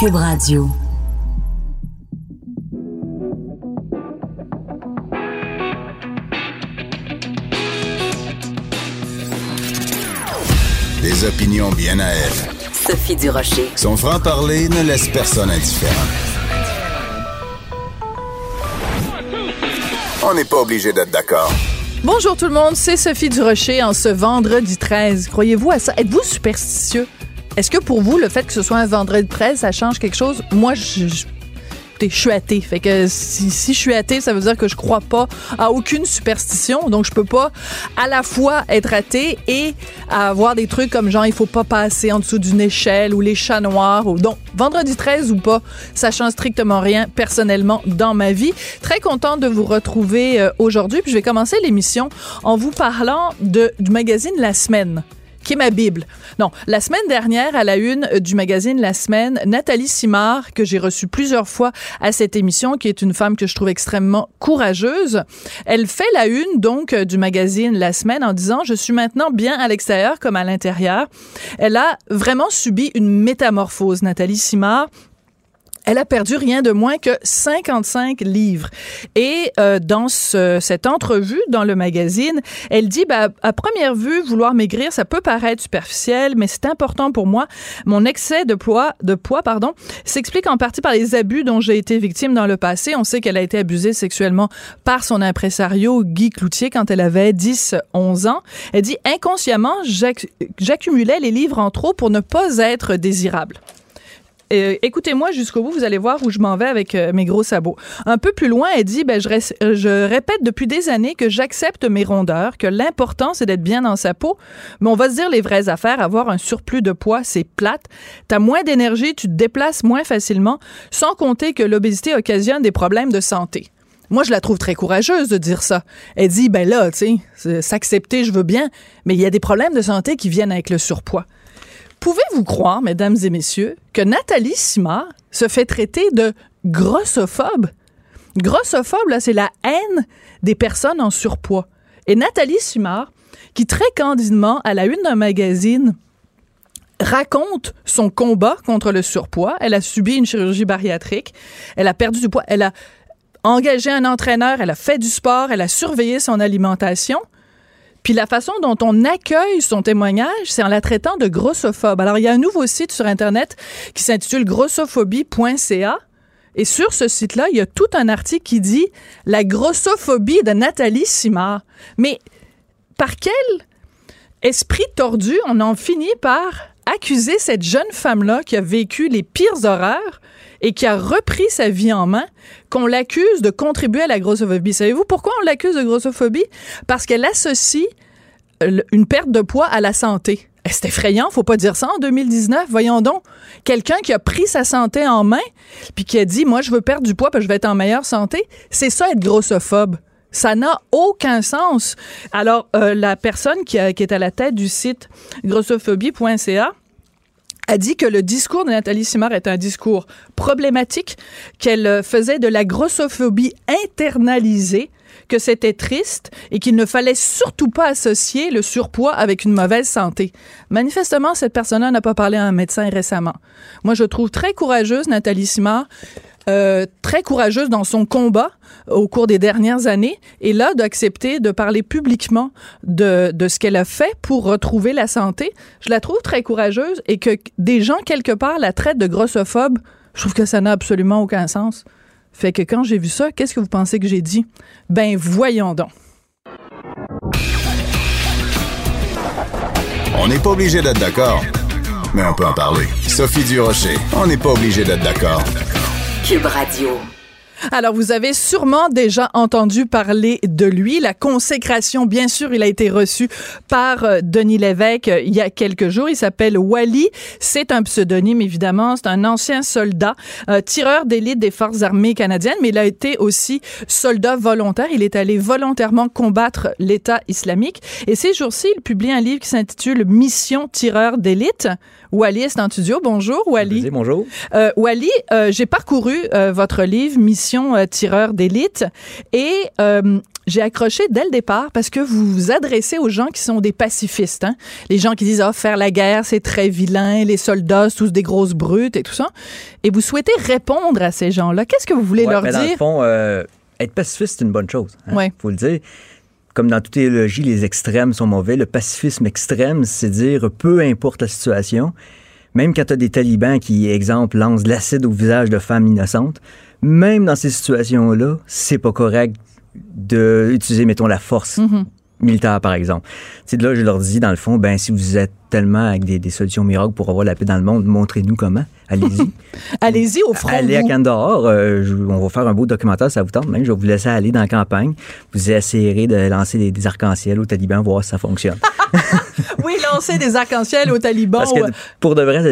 Cube Radio. Des opinions bien à elle. Sophie Durocher. Son franc-parler ne laisse personne indifférent. On n'est pas obligé d'être d'accord. Bonjour tout le monde, c'est Sophie Durocher en ce vendredi 13. Croyez-vous à ça? Êtes-vous superstitieux? Est-ce que pour vous, le fait que ce soit un vendredi 13, ça change quelque chose? Moi, je, je je suis athée. Fait que si, je suis athée, ça veut dire que je crois pas à aucune superstition. Donc, je peux pas à la fois être athée et avoir des trucs comme genre, il faut pas passer en dessous d'une échelle ou les chats noirs. Ou... Donc, vendredi 13 ou pas, ça change strictement rien personnellement dans ma vie. Très contente de vous retrouver euh, aujourd'hui. Puis, je vais commencer l'émission en vous parlant de, du magazine La Semaine qui est ma Bible? Non, la semaine dernière, à la une du magazine La Semaine, Nathalie Simard, que j'ai reçue plusieurs fois à cette émission, qui est une femme que je trouve extrêmement courageuse, elle fait la une donc du magazine La Semaine en disant je suis maintenant bien à l'extérieur comme à l'intérieur. Elle a vraiment subi une métamorphose, Nathalie Simard elle a perdu rien de moins que 55 livres. Et euh, dans ce, cette entrevue dans le magazine, elle dit, bah, à première vue, vouloir maigrir, ça peut paraître superficiel, mais c'est important pour moi. Mon excès de poids, de poids, pardon, s'explique en partie par les abus dont j'ai été victime dans le passé. On sait qu'elle a été abusée sexuellement par son impresario Guy Cloutier quand elle avait 10, 11 ans. Elle dit, inconsciemment, j'accumulais les livres en trop pour ne pas être désirable. Euh, écoutez-moi jusqu'au bout, vous allez voir où je m'en vais avec euh, mes gros sabots. Un peu plus loin, elle dit, ben, je, je répète depuis des années que j'accepte mes rondeurs, que l'important, c'est d'être bien dans sa peau, mais on va se dire les vraies affaires, avoir un surplus de poids, c'est plate. T'as moins d'énergie, tu te déplaces moins facilement, sans compter que l'obésité occasionne des problèmes de santé. Moi, je la trouve très courageuse de dire ça. Elle dit, ben là, tu sais, s'accepter, je veux bien, mais il y a des problèmes de santé qui viennent avec le surpoids. Pouvez-vous croire, mesdames et messieurs, que Nathalie Simard se fait traiter de grossophobe? Grossophobe, là, c'est la haine des personnes en surpoids. Et Nathalie Simard, qui très candidement, à la une d'un magazine, raconte son combat contre le surpoids. Elle a subi une chirurgie bariatrique. Elle a perdu du poids. Elle a engagé un entraîneur. Elle a fait du sport. Elle a surveillé son alimentation. Puis la façon dont on accueille son témoignage, c'est en la traitant de grossophobe. Alors, il y a un nouveau site sur Internet qui s'intitule grossophobie.ca. Et sur ce site-là, il y a tout un article qui dit La grossophobie de Nathalie Simard. Mais par quel esprit tordu on en finit par accuser cette jeune femme-là qui a vécu les pires horreurs et qui a repris sa vie en main, qu'on l'accuse de contribuer à la grossophobie. Savez-vous pourquoi on l'accuse de grossophobie? Parce qu'elle associe une perte de poids à la santé. Eh, c'est effrayant, faut pas dire ça en 2019. Voyons donc, quelqu'un qui a pris sa santé en main puis qui a dit moi je veux perdre du poids parce je vais être en meilleure santé, c'est ça être grossophobe. Ça n'a aucun sens. Alors euh, la personne qui est à la tête du site grossophobie.ca a dit que le discours de Nathalie Simard est un discours problématique, qu'elle faisait de la grossophobie internalisée, que c'était triste et qu'il ne fallait surtout pas associer le surpoids avec une mauvaise santé. Manifestement, cette personne-là n'a pas parlé à un médecin récemment. Moi, je trouve très courageuse Nathalie Simard. Euh, très courageuse dans son combat au cours des dernières années et là d'accepter de parler publiquement de, de ce qu'elle a fait pour retrouver la santé. Je la trouve très courageuse et que des gens quelque part la traitent de grossophobe, je trouve que ça n'a absolument aucun sens. Fait que quand j'ai vu ça, qu'est-ce que vous pensez que j'ai dit? Ben voyons donc. On n'est pas obligé d'être d'accord, mais on peut en parler. Sophie Durocher, on n'est pas obligé d'être d'accord. Radio. Alors, vous avez sûrement déjà entendu parler de lui. La consécration, bien sûr, il a été reçu par euh, Denis Lévesque euh, il y a quelques jours. Il s'appelle Wally. C'est un pseudonyme, évidemment. C'est un ancien soldat, euh, tireur d'élite des forces armées canadiennes, mais il a été aussi soldat volontaire. Il est allé volontairement combattre l'État islamique. Et ces jours-ci, il publie un livre qui s'intitule Mission tireur d'élite. Wally est en studio. Bonjour, Wally. Bonjour. Euh, Wally, euh, j'ai parcouru euh, votre livre Mission tireur d'élite et j'ai accroché dès le départ parce que vous vous adressez aux gens qui sont des pacifistes. Hein? Les gens qui disent, ah, faire la guerre, c'est très vilain, les soldats, c'est tous des grosses brutes et tout ça. Et vous souhaitez répondre à ces gens-là. Qu'est-ce que vous voulez Ouais, leur mais Dans le dire? fond, être pacifiste, c'est une bonne chose. Ouais. faut le dire. Comme dans toute idéologie, les extrêmes sont mauvais. Le pacifisme extrême, c'est dire peu importe la situation, même quand tu as des talibans qui, exemple, lancent de l'acide au visage de femmes innocentes, même dans ces situations-là, c'est pas correct d'utiliser, mettons, la force Mhm. Militaire, par exemple. Tu sais, de là, je leur dis, dans le fond, ben, si vous êtes tellement avec des, des solutions miracles pour avoir la paix dans le monde, montrez-nous comment. Allez-y. Allez-y au front. Allez à. Kandahar, euh, je- on va faire un beau documentaire, ça vous tente même. Je vais vous laisser aller dans la campagne. Vous essayerez de lancer des, des arcs-en-ciel aux talibans, voir si ça fonctionne. Oui, lancer des arcs-en-ciel aux talibans. Parce que ou- pour de vrai,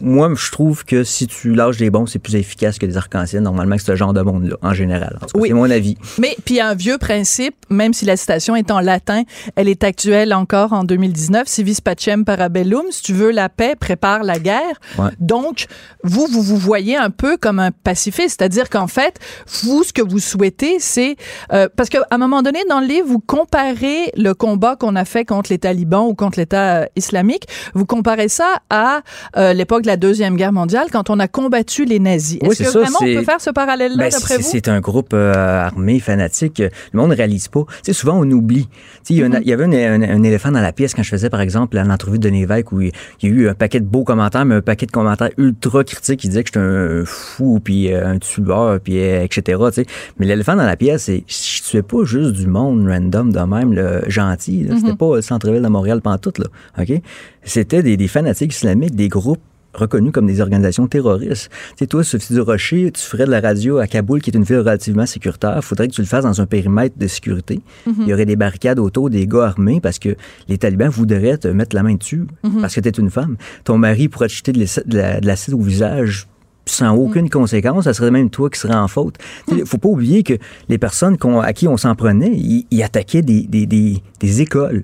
moi, je trouve que si tu lâches des bombes, c'est plus efficace que des arcs-en-ciel, normalement, que ce genre de monde-là, en général. En tout cas, Oui. C'est mon avis. Mais puis un vieux principe, même si la citation est en latin, elle est actuelle encore en 2019. Civis pacem parabellum. Si tu veux la paix, prépare la guerre. Ouais. Donc vous, vous vous voyez un peu comme un pacifiste, c'est-à-dire qu'en fait, vous, ce que vous souhaitez, c'est euh, parce qu'à un moment donné dans le livre, vous comparez le combat qu'on a fait contre les talibans ou contre l'État euh, islamique, vous comparez ça à euh, l'époque de la deuxième guerre mondiale quand on a combattu les nazis. Oui, Est-ce c'est que ça, vraiment on c'est- peut faire ce parallèle-là Ben, d'après c'est- vous? C'est un groupe euh, armé, fanatique. Le monde ne réalise pas. Tu sais, souvent, on oublie. Il y, a un- il y avait un, un- un éléphant dans la pièce quand je faisais, par exemple, l'entrevue de Lévesque où il y a eu un paquet de beaux commentaires, mais un paquet de commentaires ultra critiques qui disaient que j'étais un fou, puis euh, un tueur, puis euh, etc. tu sais. Mais l'éléphant dans la pièce, c'est je tuais pas juste du monde random de même, là, gentil. là. Mm-hmm. C'était pas le centre-ville de Montréal pantoute, là. OK? C'était des, des fanatiques islamiques, des groupes reconnus comme des organisations terroristes. Tu sais, toi, Sophie du Rocher, tu ferais de la radio à Kaboul, qui est une ville relativement sécuritaire. faudrait que tu le fasses dans un périmètre de sécurité. Il y aurait des barricades autour des gars armés parce que les talibans voudraient te mettre la main dessus parce que tu es une femme. Ton mari pourrait te jeter de l'ac- de la- l'acide au visage sans aucune conséquence, ça serait même toi qui serais en faute. Il faut pas oublier que les personnes à qui on s'en prenait, ils, ils attaquaient des, des, des, des écoles.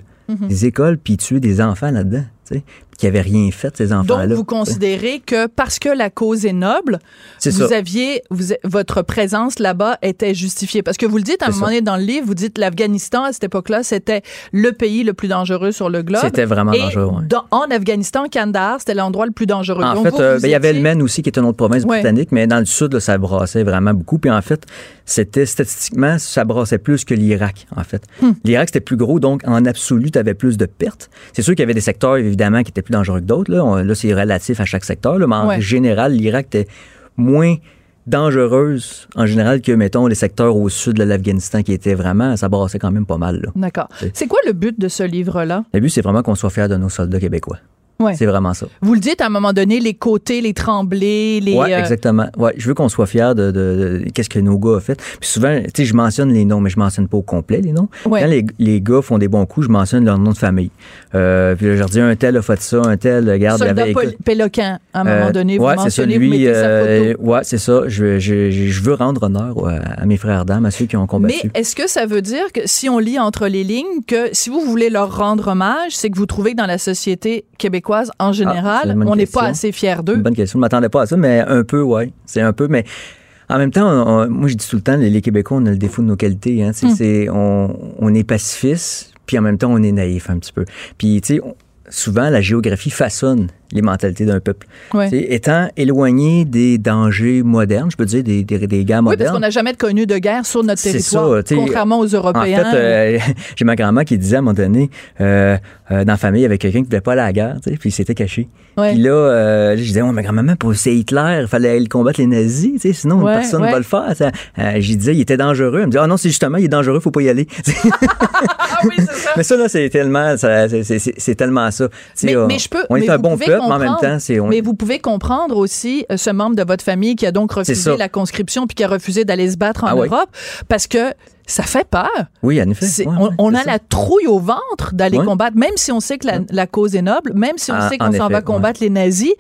Des écoles, puis tuaient des enfants là-dedans, tu sais, qui n'avaient rien fait, ces enfants-là. Donc, vous considérez que parce que la cause est noble, vous ça. aviez, vous, votre présence là-bas était justifiée. Parce que vous le dites à un moment donné dans le livre, vous dites l'Afghanistan à cette époque-là, c'était le pays le plus dangereux sur le globe. C'était vraiment Et dangereux, ouais. dans- en Afghanistan, Kandahar, c'était l'endroit le plus dangereux. En Donc, fait, vous, euh, vous ben, il y avait le Maine aussi, qui est une autre province Ouais. britannique, mais dans le sud, là, ça brassait vraiment beaucoup. Puis en fait, c'était statistiquement, ça brassait plus que l'Irak, en fait. Hmm. L'Irak, c'était plus gros, donc en absolu, tu avais plus de pertes. C'est sûr qu'il y avait des secteurs, évidemment, qui étaient plus dangereux que d'autres. Là, là c'est relatif à chaque secteur, là, mais en Ouais. général, l'Irak était moins dangereuse en général que, mettons, les secteurs au sud de l'Afghanistan qui étaient vraiment, ça brassait quand même pas mal. D'accord. C'est quoi le but de ce livre-là? Le but, c'est vraiment qu'on soit fiers de nos soldats québécois. Ouais. C'est vraiment ça. Vous le dites à un moment donné, les côtés, les tremblés, les. Oui, euh, exactement. Ouais, je veux qu'on soit fiers de, de- de- qu'est-ce que nos gars ont fait. Puis souvent, tu sais, je mentionne les noms, mais je mentionne pas au complet les noms. Ouais. Quand les, les gars font des bons coups, je mentionne leur nom de famille. Euh, puis là, je leur dis un tel a fait ça, un tel, regarde, il Soldat avait Péloquin, à un moment euh, donné, vous c'est ça, mentionnez, vous lui, mettez sa photo. c'est ça. Je, je, je, je veux rendre honneur à mes frères d'âme, à ceux qui ont combattu. Mais est-ce que ça veut dire que si on lit entre les lignes que si vous voulez leur rendre hommage, c'est que vous trouvez que dans la société québécoise en Ah, général, on n'est pas assez fiers d'eux? bonne question. Je ne m'attendais pas à ça, mais un peu, ouais. C'est un peu, mais en même temps, on- on- moi, je dis tout le temps, les, les Québécois, on a le défaut de nos qualités. Hein. Hmm. C'est- on, on est pacifiste, puis en même temps, on est naïf un petit peu. Puis, tu sais, souvent, la géographie façonne les mentalités d'un peuple. Ouais. Étant éloigné des dangers modernes, je peux dire, des, des, des guerres Oui, parce modernes. qu'on n'a jamais connu de guerre sur notre territoire, ça, contrairement aux En Européens. fait, euh, j'ai ma grand-mère qui disait à un moment donné, euh, euh, dans la famille, il y avait quelqu'un qui ne voulait pas aller à la guerre, puis il s'était caché. Ouais. Puis là, je disais, oh, mais grand-maman, pour c'est Hitler, il fallait aller combattre les nazis, sinon Ouais, personne ne ouais. va le faire. J'y disais, il était dangereux. Elle me dit, ah non, c'est justement, il est dangereux, faut pas y aller. ah oui, c'est ça. mais ça, là, c'est tellement, c'est- tellement ça. Mais- je peux- on mais est un vous bon peuple, en même comprendre. temps, c'est. on- Mais vous pouvez comprendre aussi euh, ce membre de votre famille qui a donc refusé la conscription puis qui a refusé d'aller se battre en Ah oui. Europe parce que ça fait peur. Oui, en effet. Ouais, on on a ça. la trouille au ventre d'aller Ouais. combattre, même si on sait que la, la cause est noble, même si on Ah, sait qu'on s'en va combattre les nazis.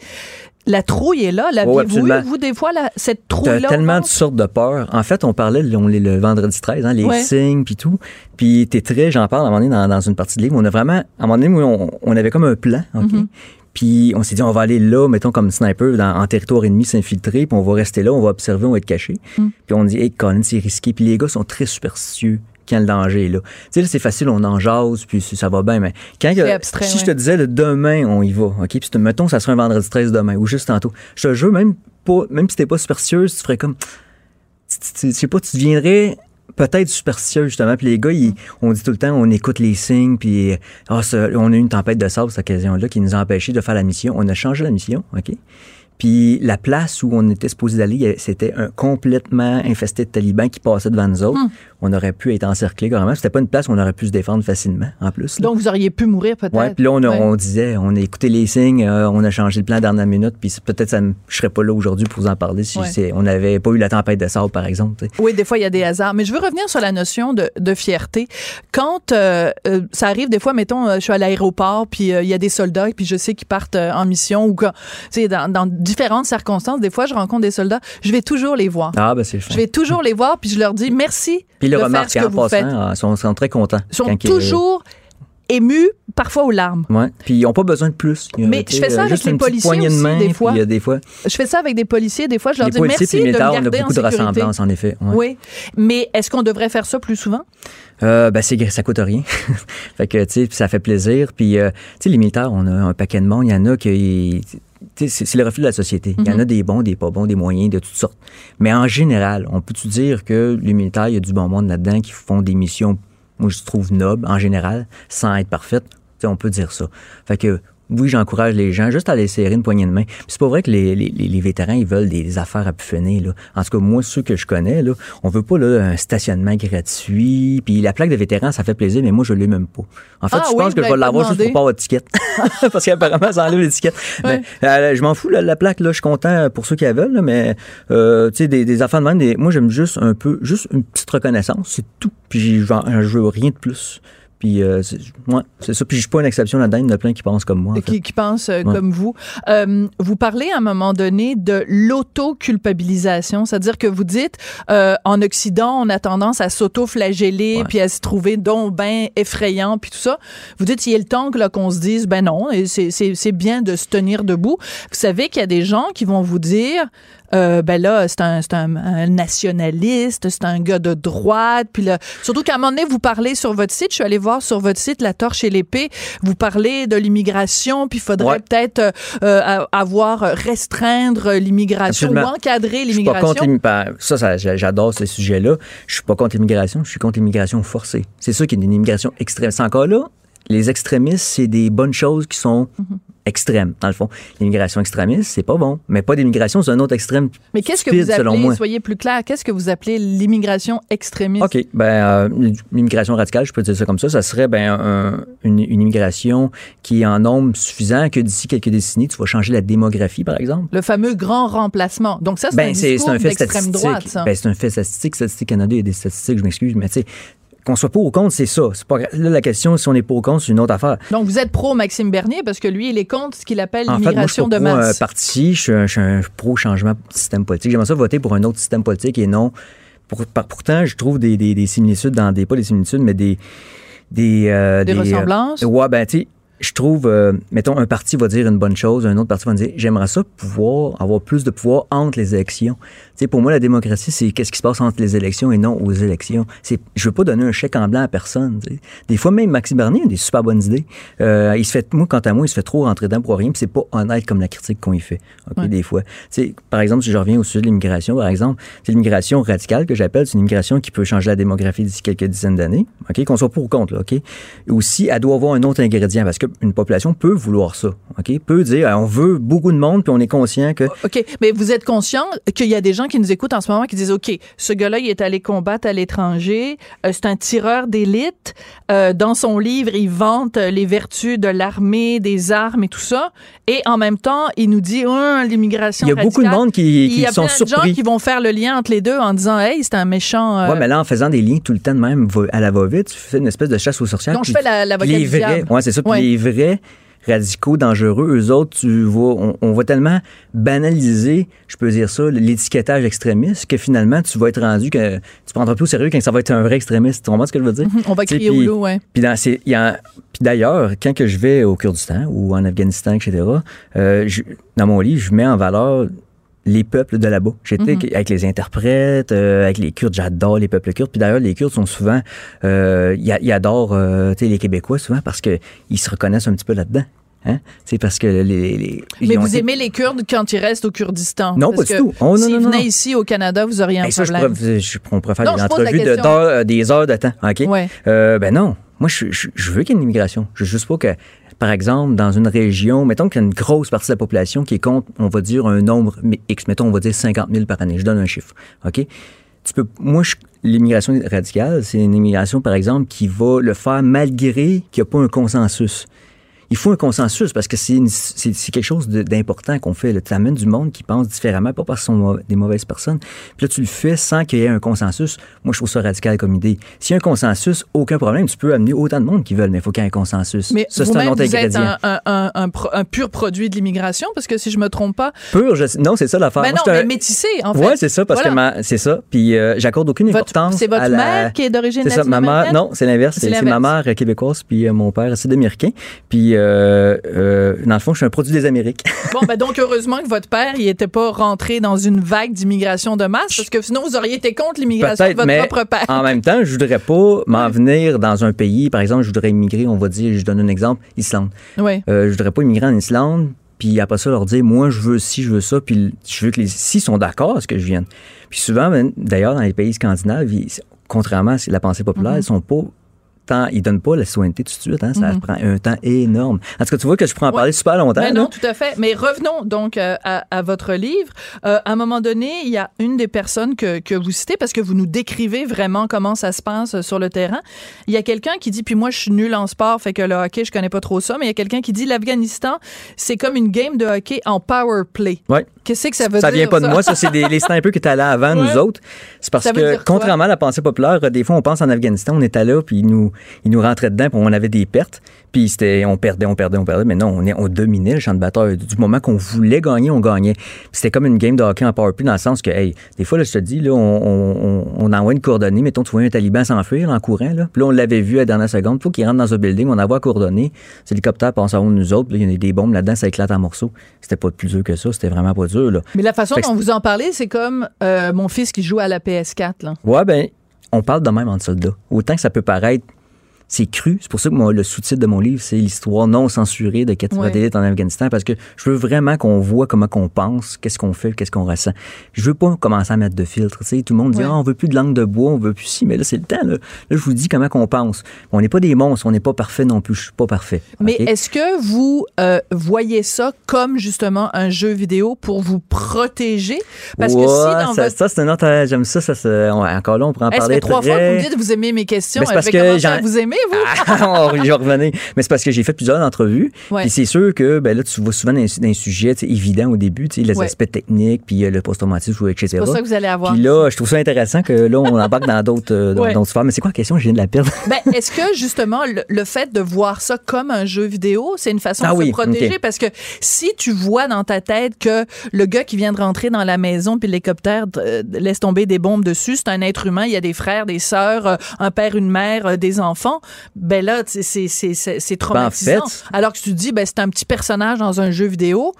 La trouille est là. L'aviez-vous eu, absolument. vous, des fois, la- cette trouille-là? tellement de sortes de peurs. En fait, on parlait le, on- le vendredi 13, hein, les Ouais. signes puis tout. Puis t'es très, j'en parle à un moment donné dans, dans une partie de livre. On a vraiment, à un moment donné, on, on avait comme un plan, OK? Mm-hmm. Puis on s'est dit, on va aller là, mettons comme sniper, dans, en territoire ennemi, s'infiltrer, puis on va rester là, on va observer, on va être caché. Mm. Puis on dit, hey, Colin, c'est risqué. Puis les gars sont très superstitieux quand le danger est là. Tu sais, là, c'est facile, on en jase, puis ça va bien, mais quand que- abstrait, si je te disais, le demain, on y va, OK? Puis mettons, ça serait un vendredi 13 demain, ou juste tantôt. Je te jure, même, pas, même si t'es pas superstitieuse, tu ferais comme, je sais pas, tu deviendrais peut-être superstitieux justement. Puis les gars ils- on dit tout le temps on écoute les signes puis ah, on a eu une tempête de sable cette occasion-là qui nous a empêché de faire la mission. On a changé la mission ok? Puis la place où on était supposé d'aller c'était un complètement infesté de talibans qui passaient devant nous autres on aurait pu être encerclés carrément c'était pas une place où on aurait pu se défendre facilement en plus là. Donc, vous auriez pu mourir peut-être. Ouais, puis là, on, a- Ouais. on disait, on a écouté les signes, euh, on a changé le plan dernière minute, puis peut-être ça je serais pas là aujourd'hui pour vous en parler si Ouais. on n'avait pas eu la tempête de sable, par exemple. Oui, des fois, il y a des hasards. Mais je veux revenir sur la notion de, de fierté. Quand euh, euh, ça arrive, des fois, mettons, je suis à l'aéroport, puis il y a des soldats, puis je sais qu'ils partent en mission, ou sais, dans, dans différentes circonstances, des fois, je rencontre des soldats, je vais toujours les voir. Ah, ben c'est. Je vais toujours les voir, puis je leur dis merci Puis de le faire remarque ce que en faites. passant, ah, ils sont, sont très contents. Ils sont ils- toujours émus, parfois aux larmes. Ouais. Puis ils n'ont pas besoin de plus. Mais je fais ça euh, avec les policiers de aussi, main, des puis fois. y a des fois. Je fais ça avec des policiers, des fois, je leur les dis policiers merci puis de les me militaires, on a garder en beaucoup de sécurité. ressemblances, en effet. Ouais. Oui, mais est-ce qu'on devrait faire ça plus souvent? Euh, ben c'est ça coûte rien. fait que tu sais, puis ça fait plaisir. Puis euh, tu sais, les militaires, on a un paquet de monde. Il y en a qui c'est le reflet de la société. Il y en a des bons, des pas bons, des moyens, de toutes sortes. Mais en général, on peut-tu dire que les militaires, il y a du bon monde là-dedans qui font des missions, moi je trouve nobles en général, sans être parfaites? Tu sais, on peut dire ça. Fait que oui, j'encourage les gens juste à aller serrer une poignée de main. Puis c'est pas vrai que les, les, les vétérans, ils veulent des affaires à puffonner, là. En tout cas, moi, ceux que je connais, là, on veut pas, là, un stationnement gratuit. Puis la plaque de vétéran, ça fait plaisir, mais moi, je l'ai même pas. En fait, Ah je oui, pense que je vais l'avez l'avoir juste pour pas avoir d'étiquette. Parce qu'apparemment, ça enlève l'étiquette. Mais, euh, je m'en fous, là, la plaque, là, je suis content pour ceux qui la veulent, là, mais, euh, tu sais, des, des affaires de même, des- moi, j'aime juste un peu, juste une petite reconnaissance, c'est tout. Puis je veux rien de plus. Puis, euh, c'est ouais, c'est ça. Puis, je suis pas une exception là-dedans. Il y en a plein qui pensent comme moi. en fait. qui, qui pensent euh, Ouais. comme vous. Euh, vous parlez à un moment donné de l'auto-culpabilisation, c'est-à-dire que vous dites, euh, en Occident, on a tendance à s'auto-flageller Ouais. puis à se trouver donc ben effrayant puis tout ça. Vous dites, il est le temps que là, qu'on se dise, ben non, et c'est- c'est c'est bien de se tenir debout. Vous savez qu'il y a des gens qui vont vous dire, euh, ben là, c'est un, c'est un, un nationaliste, c'est un gars de droite. Puis là, surtout qu'à un moment donné, vous parlez sur votre site, je suis allée voir sur votre site La Torche et l'épée, vous parlez de l'immigration, puis il faudrait Ouais. peut-être euh, euh, avoir, restreindre l'immigration ou encadrer Je suis pas contre l'immigration. l'immigration. Ça, ça, j'a- j'adore ces sujets-là. Je suis pas contre l'immigration, je suis contre l'immigration forcée. C'est ça qui est une immigration extrême. C'est encore là, les extrémistes, c'est des bonnes choses qui sont Extrêmes, dans le fond. L'immigration extrémiste, c'est pas bon. Mais pas d'immigration, c'est un autre extrême. Mais qu'est-ce que vous selon appelez, moi. soyez plus clair, qu'est-ce que vous appelez l'immigration extrémiste? OK. Ben, euh, l'immigration radicale, je peux dire ça comme ça, ça serait ben, un- une, une immigration qui est en nombre suffisant que d'ici quelques décennies, tu vas changer la démographie, par exemple. Le fameux grand remplacement. Donc ça, c'est un Ben, c'est un fait statistique. droite, ça. Ben, c'est un fait statistique. Statistique Canada, il y a des statistiques, je m'excuse, mais tu sais, qu'on soit pour ou contre, c'est ça. C'est pas, là, la question, si on est pour ou contre, c'est une autre affaire. Donc, vous êtes pro Maxime Bernier parce que lui, il est contre ce qu'il appelle En fait, moi, je suis l'immigration de pro masse. parti, je suis un, je suis un pro changement de système politique. J'aimerais ça voter pour un autre système politique et non. Pour, par- pourtant, je trouve des, des, des similitudes dans des. Pas des similitudes, mais des. Des, euh, Des euh, ressemblances? ouais, ben, tu sais, je trouve, euh, mettons, un parti va dire une bonne chose, un autre parti va dire, j'aimerais ça pouvoir avoir plus de pouvoir entre les élections. Tu sais, pour moi, la démocratie, c'est qu'est-ce qui se passe entre les élections et non aux élections. C'est, je veux pas donner un chèque en blanc à personne. Des fois, même Maxime Bernier a des super bonnes idées. Euh, il se fait, moi, quant à moi, il se fait trop rentrer dedans pour rien, puis c'est pas honnête comme la critique qu'on y fait. ok, Ouais. Des fois, tu sais, par exemple, si je reviens au sujet de l'immigration, par exemple, c'est l'immigration radicale que j'appelle, c'est une immigration qui peut changer la démographie d'ici quelques dizaines d'années. Ok, qu'on soit pour ou contre, là, ok. Aussi, elle doit avoir un autre ingrédient parce que une population peut vouloir ça, OK? Peut dire, on veut beaucoup de monde, puis on est conscient que... OK, mais vous êtes conscient qu'il y a des gens qui nous écoutent en ce moment qui disent, OK, ce gars-là, il est allé combattre à l'étranger, euh, c'est un tireur d'élite, euh, dans son livre, il vante les vertus de l'armée, des armes et tout ça, et en même temps, il nous dit, oh, l'immigration Il y a beaucoup de radicale. monde qui, Il qui y a sont plein de gens qui vont faire le lien entre les deux en disant, hey, c'est un méchant... euh, Ouais, mais là, en faisant des liens tout le temps de même à la va-vite, tu fais une espèce de chasse aux sorcières. donc je fais la- l'avocat les du diable. ouais, c'est ça. Puis Ouais. les vrais radicaux dangereux, eux autres, tu vois, on, on va tellement banaliser, je peux dire ça, l'étiquetage extrémiste que finalement, tu vas être rendu que tu prendras plus au sérieux quand ça va être un vrai extrémiste. Tu comprends ce que je veux dire? On va crier au loup, ouais. Puis, d'ailleurs, quand que je vais au Kurdistan ou en Afghanistan, etc., euh, je- dans mon livre, je mets en valeur les peuples de là-bas. J'étais avec les interprètes, euh, avec les Kurdes, j'adore les peuples kurdes. Puis d'ailleurs, les Kurdes sont souvent, euh, ils, ils adorent euh, tu sais, les Québécois souvent parce que ils se reconnaissent un petit peu là-dedans. Hein? C'est parce que les, les- Mais vous été- aimez les Kurdes quand ils restent au Kurdistan? Non, Parce pas du tout. Oh, S'ils venaient ici au Canada, vous auriez un Hey, ça, je problème. pourrais, je, on pourrait faire Non, des je entrevues de, euh, des heures de temps. OK? Ouais. Euh, ben non. Moi, je, je, je veux qu'il y ait une immigration. Je veux juste pas que, par exemple, dans une région, mettons qu'il y a une grosse partie de la population qui est contre, on va dire, un nombre X, mettons, on va dire 50 000 par année. Je donne un chiffre. OK? Tu peux, moi, l'immigration radicale, c'est une immigration, par exemple, qui va le faire malgré qu'il n'y a pas un consensus. Il faut un consensus parce que c'est une- c'est c'est quelque chose de- d'important qu'on fait. Tu amènes du monde qui pense différemment, pas parce qu'ils sont des mauvaises personnes. Puis là, tu le fais sans qu'il y ait un consensus. Moi, je trouve ça radical comme idée. S'il y a un consensus, aucun problème. Tu peux amener autant de monde qui veulent, mais il faut qu'il y ait un consensus. Mais ça, c'est un autre vous êtes ingrédient. un, un, un, un pur produit de l'immigration, parce que si je me trompe pas, Pur, je- non, c'est ça l'affaire. ben Moi, non, suis mais métissé, en fait. Ouais, c'est ça, parce Voilà. que ma- c'est ça. Puis euh, j'accorde aucune Votre- importance. C'est votre à la- mère qui est d'origine C'est ça, ma mère, non, c'est l'inverse. C'est C'est c'est ma mère euh, québécoise, puis euh, mon père sud-américain. Puis, euh, euh, dans le fond, je suis un produit des Amériques. Bon, ben donc, heureusement que votre père, il était pas rentré dans une vague d'immigration de masse, parce que sinon, vous auriez été contre l'immigration de votre mais propre père. en même temps, je voudrais pas m'en venir dans un pays. Par exemple, je voudrais immigrer, on va dire, je donne un exemple, Islande. Oui. Euh, je voudrais pas immigrer en Islande, puis après ça, leur dire, moi, je veux ci, je veux ça, puis je veux que les s'ils sont d'accord à ce que je vienne. Puis souvent, ben, d'ailleurs, dans les pays scandinaves, ils- contrairement à la pensée populaire, Mm-hmm. ils sont pas tant, ils donnent pas la citoyenneté tout de suite, hein, ça prend un temps énorme. En tout cas, tu vois que je pourrais en. Ouais. parler super longtemps. Ben là. non, tout à fait. Mais revenons donc euh, à, à votre livre. Euh, à un moment donné, il y a une des personnes que, que vous citez parce que vous nous décrivez vraiment comment ça se passe euh, sur le terrain. Il y a quelqu'un qui dit, puis moi je suis nul en sport, fait que le hockey, je connais pas trop ça, mais il y a quelqu'un qui dit l'Afghanistan, c'est comme une game de hockey en power play. Ouais. Qu'est-ce que ça veut Ça dire? vient pas de moi, ça, c'est des, les snipers qui étaient allés avant Ouais. nous autres. C'est parce que, contrairement à la pensée populaire, des fois, on pense en Afghanistan, on était là, puis ils nous, ils nous rentraient dedans, puis on avait des pertes, puis c'était, on perdait, on perdait, on perdait, mais non, on, est, on dominait le champ de bataille. Du moment qu'on voulait gagner, on gagnait. C'était comme une game de hockey en power play, dans le sens que, hey, des fois, là, je te dis, là, on, on, on, envoie une coordonnée, mettons, tu vois un taliban s'enfuir, en courant, là, puis là, on l'avait vu à la dernière seconde, faut qu'il rentre dans un building, on envoie coordonnée, cet hélicoptère passe en haut de nous autres, il y a des bombes là-dedans, ça éclate en morceaux. C'était pas plus dur que ça, c'était vraiment pas dur, là. Mais la façon dont vous en parlez, c'est comme euh, mon fils qui joue à la PS4. Là. Ouais, ben, on parle de même entre soldats. Autant que ça peut paraître, c'est cru. C'est pour ça que moi, le sous-titre de mon livre, c'est l'histoire non censurée de captivité Ouais. en Afghanistan, parce que je veux vraiment qu'on voit comment qu'on pense, qu'est-ce qu'on fait, qu'est-ce qu'on ressent. Je veux pas commencer à mettre de filtre. Tout le monde dit, Ouais. ah, on veut plus de langue de bois, on veut plus ci, mais là, c'est le temps. Là, Là, je vous dis comment qu'on pense. On n'est pas des monstres, on n'est pas parfait non plus. Je suis pas parfait. Mais est-ce que vous euh, voyez ça comme justement un jeu vidéo pour vous protéger? Parce que si dans ça, votre... ça, c'est un autre. J'aime ça. ça c'est- on- encore là, on pourrait en ça parler fait trois fois que très- vous me dites que vous aimez mes questions. Ben, parce que ça, vous aimez, vous? Ah, on y revenait. Mais c'est parce que j'ai fait plusieurs entrevues. Ouais. Puis c'est sûr que ben là, tu vois souvent dans, un sujet évident au début, les Ouais. aspects techniques, puis euh, le post-traumatisme, etc. C'est pas ça que vous allez avoir. Puis là, je trouve ça intéressant que là, on embarque dans d'autres euh, dans Ouais. d'autres sphères. Mais c'est quoi la question? Je viens de la perdre. Ben, est-ce que justement le, le fait de voir ça comme un jeu vidéo, c'est une façon Ah de oui, se protéger? Ok. parce que si tu vois dans ta tête que le gars qui vient de rentrer dans la maison puis l'hélicoptère euh, laisse tomber des bombes dessus, c'est un être humain, il y a des frères, des sœurs, euh, un père, une mère, des enfants, ben là c'est c'est c'est c'est c'est traumatisant. fait- Alors que tu te dis ben c'est un petit personnage dans un jeu vidéo,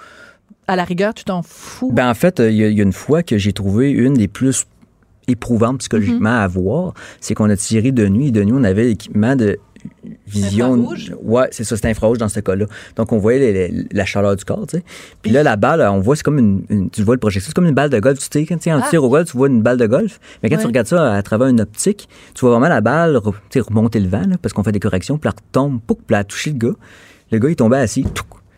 à la rigueur tu t'en fous. Ben, en fait, il y, a- il y a une fois que j'ai trouvé une des plus éprouvantes psychologiquement Mm-hmm. à voir, c'est qu'on a tiré de nuit. Et de nuit, on avait l'équipement de vision. Infrarouge? Ouais, c'est ça, c'est infrarouge dans ce cas-là. Donc, on voyait les- les- la chaleur du corps, tu sais. Puis là, la balle, on voit, c'est comme une, une- tu vois le projectile, c'est comme une balle de golf. Tu sais, quand tu Ah. tir au golf, tu vois une balle de golf. Mais quand Ouais. tu regardes ça à travers une optique, tu vois vraiment la balle remonter le vent, là, parce qu'on fait des corrections, puis elle retombe, pouc, puis elle a touché le gars. Le gars, il tombait assis.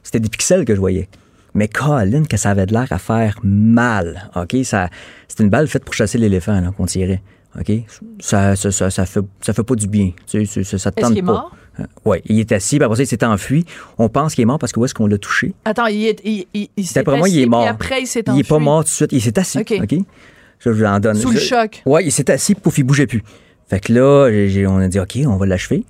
C'était des pixels que je voyais. Mais Colin, que ça avait de l'air à faire mal. OK? Ça, c'était une balle faite pour chasser l'éléphant là, qu'on tirait. OK? Ça, ça, ça, ça fait, ça fait pas du bien. Tu sais, ça, ça te Est-ce tente qu'il est pas. mort? Oui, il est assis, puis après ça, il s'est enfui. On pense qu'il est mort parce que où est-ce qu'on l'a touché? Attends, il, est, il, il, il s'est moi, il assis, est mort. Puis après, il s'est Il est pas enfui. mort tout de suite. Il s'est assis. OK. Je vous en donne. Sous le choc. Ouais, il s'est assis, pouf, il bougeait plus. Fait que là, on a dit, OK, on va l'achever.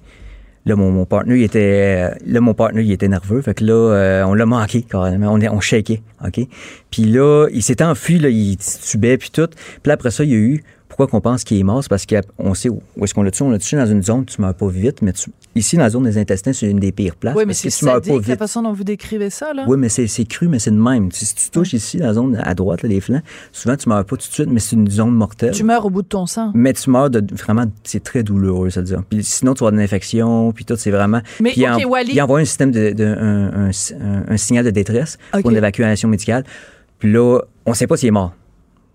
Là, mon, mon partner, il était, là, mon partner, il était nerveux. Fait que là, euh, on l'a manqué, carrément. On, on shakeait, OK? Puis là, il s'est enfui, là, il titubait, puis tout. Puis là, après ça, il y a eu, pourquoi qu'on pense qu'il est mort? C'est parce qu'on sait où, où est-ce qu'on l'a tué. On l'a tué dans une zone, tu meurs pas vite, mais tu- ici, dans la zone des intestins, c'est une des pires places. Oui, mais c'est la façon dont vous décrivez ça, là. Oui, mais c'est cru, mais c'est de même. Si si tu touches ici, dans la zone à droite, là, les flancs, souvent, tu meurs pas tout de suite, mais c'est une zone mortelle. Tu meurs au bout de ton sang. Mais tu meurs de vraiment, c'est très douloureux, ça dire. Puis sinon, tu vas avoir une infection, puis tout, c'est vraiment. Mais, puis OK, il, en- Wally- il envoie un système de, de- un, un- un- un signal de détresse pour une évacuation médicale. Puis là, on sait pas s'il est mort.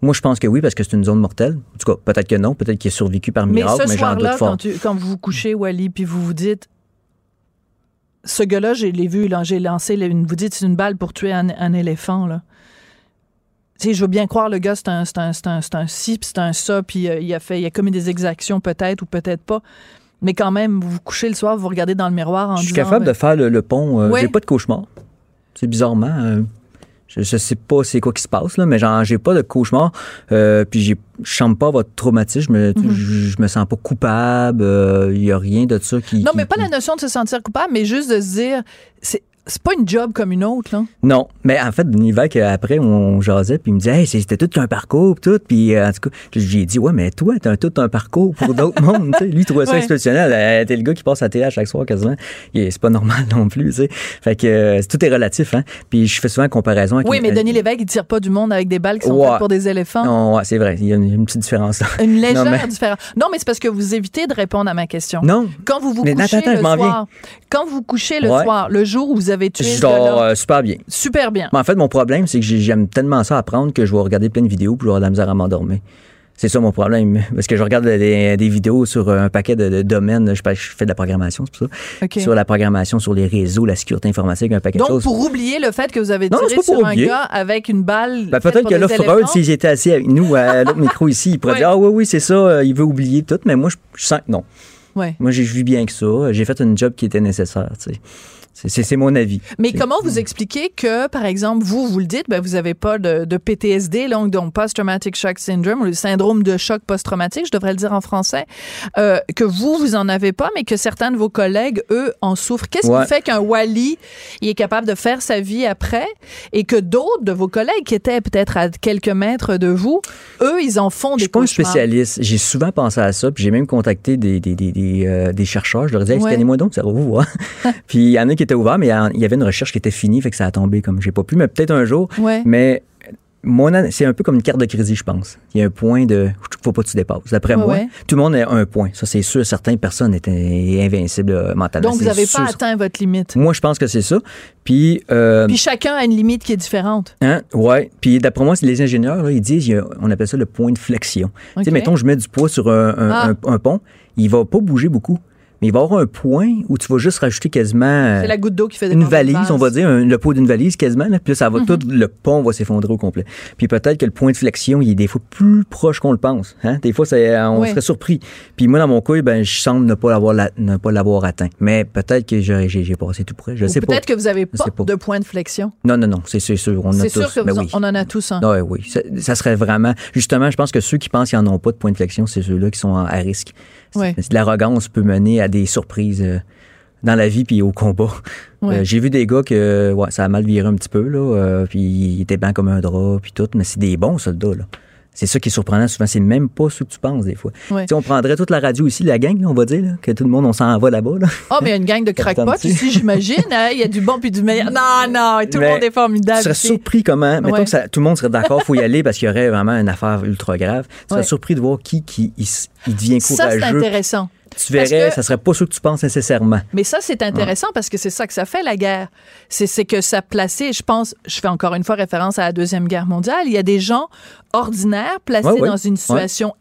Moi, je pense que oui, parce que c'est une zone mortelle. En tout cas, peut-être que non, peut-être qu'il a survécu par Mais miracle, ce mais, j'en doute fort. quand, tu- quand vous vous couchez, Wally, puis vous vous dites, ce gars-là, je l'ai vu, j'ai lancé, une, vous dites, c'est une balle pour tuer un, un éléphant, là. Tu sais, je veux bien croire, le gars, c'est un, c'est un, c'est un, c'est un ci, puis c'est un ça, puis euh, il a fait, il a commis des exactions, peut-être, ou peut-être pas. Mais quand même, vous vous couchez le soir, vous regardez dans le miroir en Je suis disant... capable de faire le, le pont. euh, Ouais. J'ai pas de cauchemar. C'est bizarrement. euh, je, je sais pas c'est quoi qui se passe, là, mais genre, j'ai pas de cauchemar. Euh, puis j'ai- je chante pas votre traumatisme. Je me, Mhm. je, je me sens pas coupable. Il y a rien de ça qui. Non, qui- mais pas qui- la notion de se sentir coupable, mais juste de se dire, c'est c'est pas une job comme une autre, là? Non, mais en fait, l'hiver qu'après, on jasait, puis il me disait, hey, c'était tout un parcours, pis tout. Puis euh, en tout cas, j'ai dit, ouais, mais toi, t'as tout un parcours pour d'autres mondes. Lui, il trouvait ça Ouais. exceptionnel. Euh, T'es le gars qui passe à télé chaque soir quasiment. Et C'est pas normal non plus, tu sais. Fait que euh, tout est relatif, hein. Puis je fais souvent une comparaison avec. Oui, une- mais Denis Lévesque, il tire pas du monde avec des balles qui sont Ouais. faites pour des éléphants. Non, ouais, c'est vrai. Il y a une, une petite différence là. Une légère Non, mais- différence. Non, mais c'est parce que vous évitez de répondre à ma question. Non. Quand vous vous Mais couchez attends, le soir, quand vous vous couchez le soir, le jour où vous avez tué Je dors gars-là, euh, super bien. super bien. Mais en fait, mon problème, c'est que j'ai- j'aime tellement ça apprendre que je vais regarder plein de vidéos puis je avoir de la misère à m'endormir. C'est ça mon problème. Parce que je regarde des, des vidéos sur un paquet de, de domaines. Je, je fais de la programmation, c'est pour ça. Sur la programmation, sur les réseaux, la sécurité informatique, un paquet Donc, de choses. pour oublier le fait que vous avez Non, tiré c'est pas pour sur un gars avec une balle. Ben, peut-être que là, Freud, éléphants. s'il était assis avec nous à l'autre micro ici, il pourrait Ouais. dire Ah oui, oui, c'est ça, euh, il veut oublier tout. Mais moi, je, je sens que non. Ouais. Moi, j'ai vu bien que ça. J'ai fait un job qui était nécessaire. tu sais. C'est- mon avis. Mais comment vous expliquez que, par exemple, vous, vous le dites, ben, vous n'avez pas de, de PTSD, donc, donc Post-Traumatic Shock Syndrome, ou le syndrome de choc post-traumatique, je devrais le dire en français, euh, que vous, vous en avez pas, mais que certains de vos collègues, eux, en souffrent. Qu'est-ce Ouais. qui fait qu'un Wally, il est capable de faire sa vie après et que d'autres de vos collègues qui étaient peut-être à quelques mètres de vous, eux, ils en font Je des suis pas un spécialiste. J'ai souvent pensé à ça, puis j'ai même contacté des, des, des, des, euh, des chercheurs. Je leur disais, Ouais. scannez-moi donc, ça va vous voir. puis il y en a qui étaient ouverts, mais il y avait une recherche qui était finie, fait que ça a tombé comme j'ai pas pu, mais peut-être un jour. Ouais. Mais c'est un peu comme une carte de crédit, je pense. Il y a un point de. Faut pas que tu dépasses. D'après Ouais, moi, ouais. tout le monde a un point. Ça, c'est sûr. Certaines personnes étaient invincibles euh, mentalement. Donc, vous n'avez pas atteint votre limite. Moi, je pense que c'est ça. Puis, euh, Puis chacun a une limite qui est différente. Hein? Ouais. Puis d'après moi, c'est les ingénieurs, là, ils disent, on appelle ça le point de flexion. Tu sais, mettons, je mets du poids sur un, un- Ah. un- un pont, il va pas bouger beaucoup. Mais il va y avoir un point où tu vas juste rajouter quasiment euh, C'est la goutte d'eau qui fait une valise, on va dire, un- le poids d'une valise quasiment. Là, puis là, ça va Mhm. tout, le pont va s'effondrer au complet. Puis peut-être que le point de flexion, il est des fois plus proche qu'on le pense. Hein? Des fois, euh, on Oui. serait surpris. Puis moi, dans mon cas, ben, je semble ne pas l'avoir, la- ne pas l'avoir atteint. Mais peut-être que j'ai, passé tout près. Je Ou sais pas. Peut-être que vous n'avez pas, de point de flexion. Non, non, non, c'est, sûr. On C'est tous. sûr que Ben vous en- oui. on en a tous un. Ah oui, oui. Ça, ça serait vraiment. Justement, je pense que ceux qui pensent qu'ils n'en ont pas de point de flexion, c'est ceux-là qui sont à risque. Ouais. L'arrogance peut mener à des surprises euh, dans la vie puis au combat. Ouais. Euh, J'ai vu des gars que ouais, ça a mal viré un petit peu, là, euh, puis ils étaient blancs comme un drap, puis tout, mais c'est des bons soldats, là. C'est ça qui est surprenant souvent. C'est même pas ce que tu penses, des fois. Ouais. Tu sais, on prendrait toute la radio ici, la gang, là, on va dire, là, que tout le monde, on s'en va là-bas. Là. Ah, mais il y a une gang de crackpots ici, j'imagine. hein? Il y a du bon puis du meilleur. Non, non, tout le monde est formidable. Tu serais surpris comment. Mettons Ouais. que ça- tout le monde serait d'accord, faut y aller parce qu'il y aurait vraiment une affaire ultra grave. Tu serais Ouais. surpris de voir qui, qui il, il devient Ça, c'est courageux. intéressant. Tu verrais, que- ça serait pas ce que tu penses nécessairement. Mais ça, c'est intéressant parce que c'est ça que ça fait, la guerre. C'est que ça plaçait, je pense, je fais encore une fois référence à la Deuxième Guerre mondiale, il y a des gens ordinaires placés Ouais, ouais. dans une situation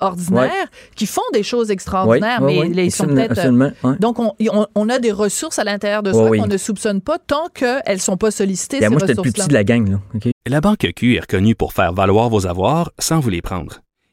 ordinaires qui font des choses extraordinaires, Oui, oui, mais les- ils sont peut-être. ouais. Donc, on, on- on a des ressources à l'intérieur de soi qu'on ne soupçonne pas tant qu'elles sont pas sollicitées, ces moi, j'étais le plus petit de la gang, là. La Banque Q est reconnue pour faire valoir vos avoirs sans vous les prendre.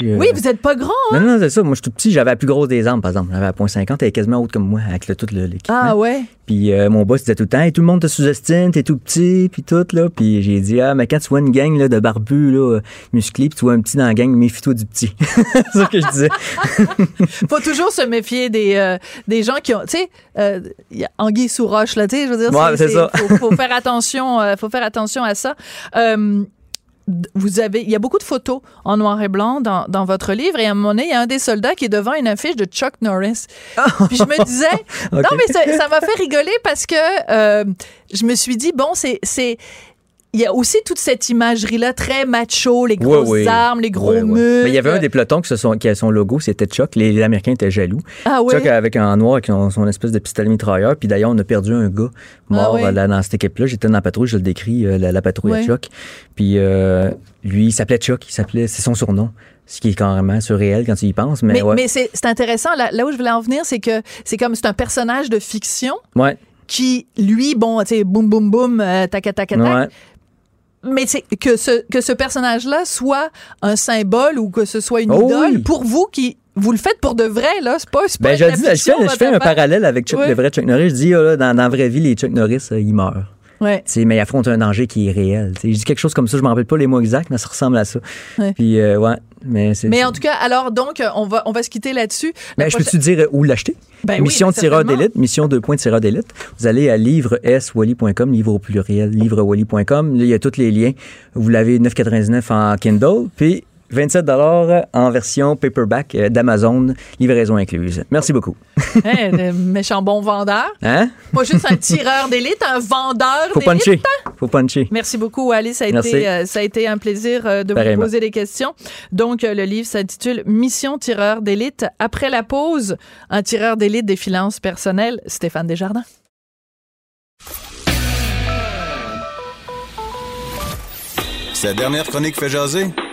Puis, euh, Oui, vous êtes pas grand. hein? Non, non, c'est ça. Moi, je suis tout petit, j'avais la plus grosse des armes, par exemple. J'avais la .50, elle est quasiment haute comme moi, avec le, tout l'équipement. Ah ouais. Puis euh, mon boss disait tout le temps, Hey, tout le monde te sous-estime, t'es tout petit, puis tout, là. Puis j'ai dit, ah, mais quand tu vois une gang là, de barbus, là, euh, musclés, puis tu vois un petit dans la gang, méfie-toi du petit. c'est ça que je disais. faut toujours se méfier des, euh, des gens qui ont, tu sais, euh, anguille sous roche là, tu sais, je veux dire, Ouais, c'est ça. Faut, faut faire attention, faut faire attention à ça. Euh, vous avez, il y a beaucoup de photos en noir et blanc dans, dans votre livre et à un moment donné, il y a un des soldats qui est devant une affiche de Chuck Norris. Puis je me disais, non mais ça m'a fait rigoler parce que euh, je me suis dit bon c'est il y a aussi toute cette imagerie-là très macho, les grosses armes, les gros. Mais il y avait un des pelotons qui, se sont, qui a son logo, c'était Chuck. Les, les Américains étaient jaloux. Ah oui. Chuck avec un noir avec son, son espèce de pistolet mitrailleur. Puis d'ailleurs, on a perdu un gars mort Ah euh, là, dans cette équipe-là. J'étais dans la patrouille, je le décris, euh, la, la patrouille à Chuck. Puis euh, lui, il s'appelait Chuck. Il s'appelait, c'est son surnom. Ce qui est carrément surréel quand tu y penses. Mais, Mais, ouais. mais c'est intéressant. Là, là où je voulais en venir, c'est que c'est comme c'est un personnage de fiction ouais. qui, lui, bon, tu sais, boum, boum, boum, euh, tac, tac, tac, tac. Ouais. Mais c'est que ce, que ce personnage-là soit un symbole ou que ce soit une Oh idole, oui. pour vous qui. Vous le faites pour de vrai, là. C'est pas, c'est pas Ben, de je dis, je fais, je fais un parallèle avec Chuck, le vrai Chuck Norris. Je dis, ah, là, dans, dans la vraie vie, les Chuck Norris, euh, ils meurent. Ouais. Mais ils affrontent un danger qui est réel. Tu sais, je dis quelque chose comme ça, je me rappelle pas les mots exacts, mais ça ressemble à ça. Ouais. Puis, euh, ouais, mais c'est. Mais en tout cas, alors, donc, euh, on va, on va se quitter là-dessus. La Ben, je peux-tu dire euh, où l'acheter? Ben oui, mission ben, tireur certainement. d'élite, mission 2 points tireur d'élite. Vous allez à livre-s-wally.com, livre au pluriel, livrewally.com. Là, il y a tous les liens. Vous l'avez 9,99 en Kindle, puis 27 en version paperback euh, d'Amazon, livraison incluse. Merci beaucoup. Hein, de méchant bon vendeur. Hein? Pas juste un tireur d'élite, un vendeur Faut d'élite. puncher. Faut puncher. Merci beaucoup, Alice. Ça a, Merci. été, euh, ça a été un plaisir euh, de vous poser des questions. Donc, le livre s'intitule Mission tireur d'élite. Après la pause, un tireur d'élite des finances personnelles, Stéphane Desjardins. Cette dernière chronique fait jaser?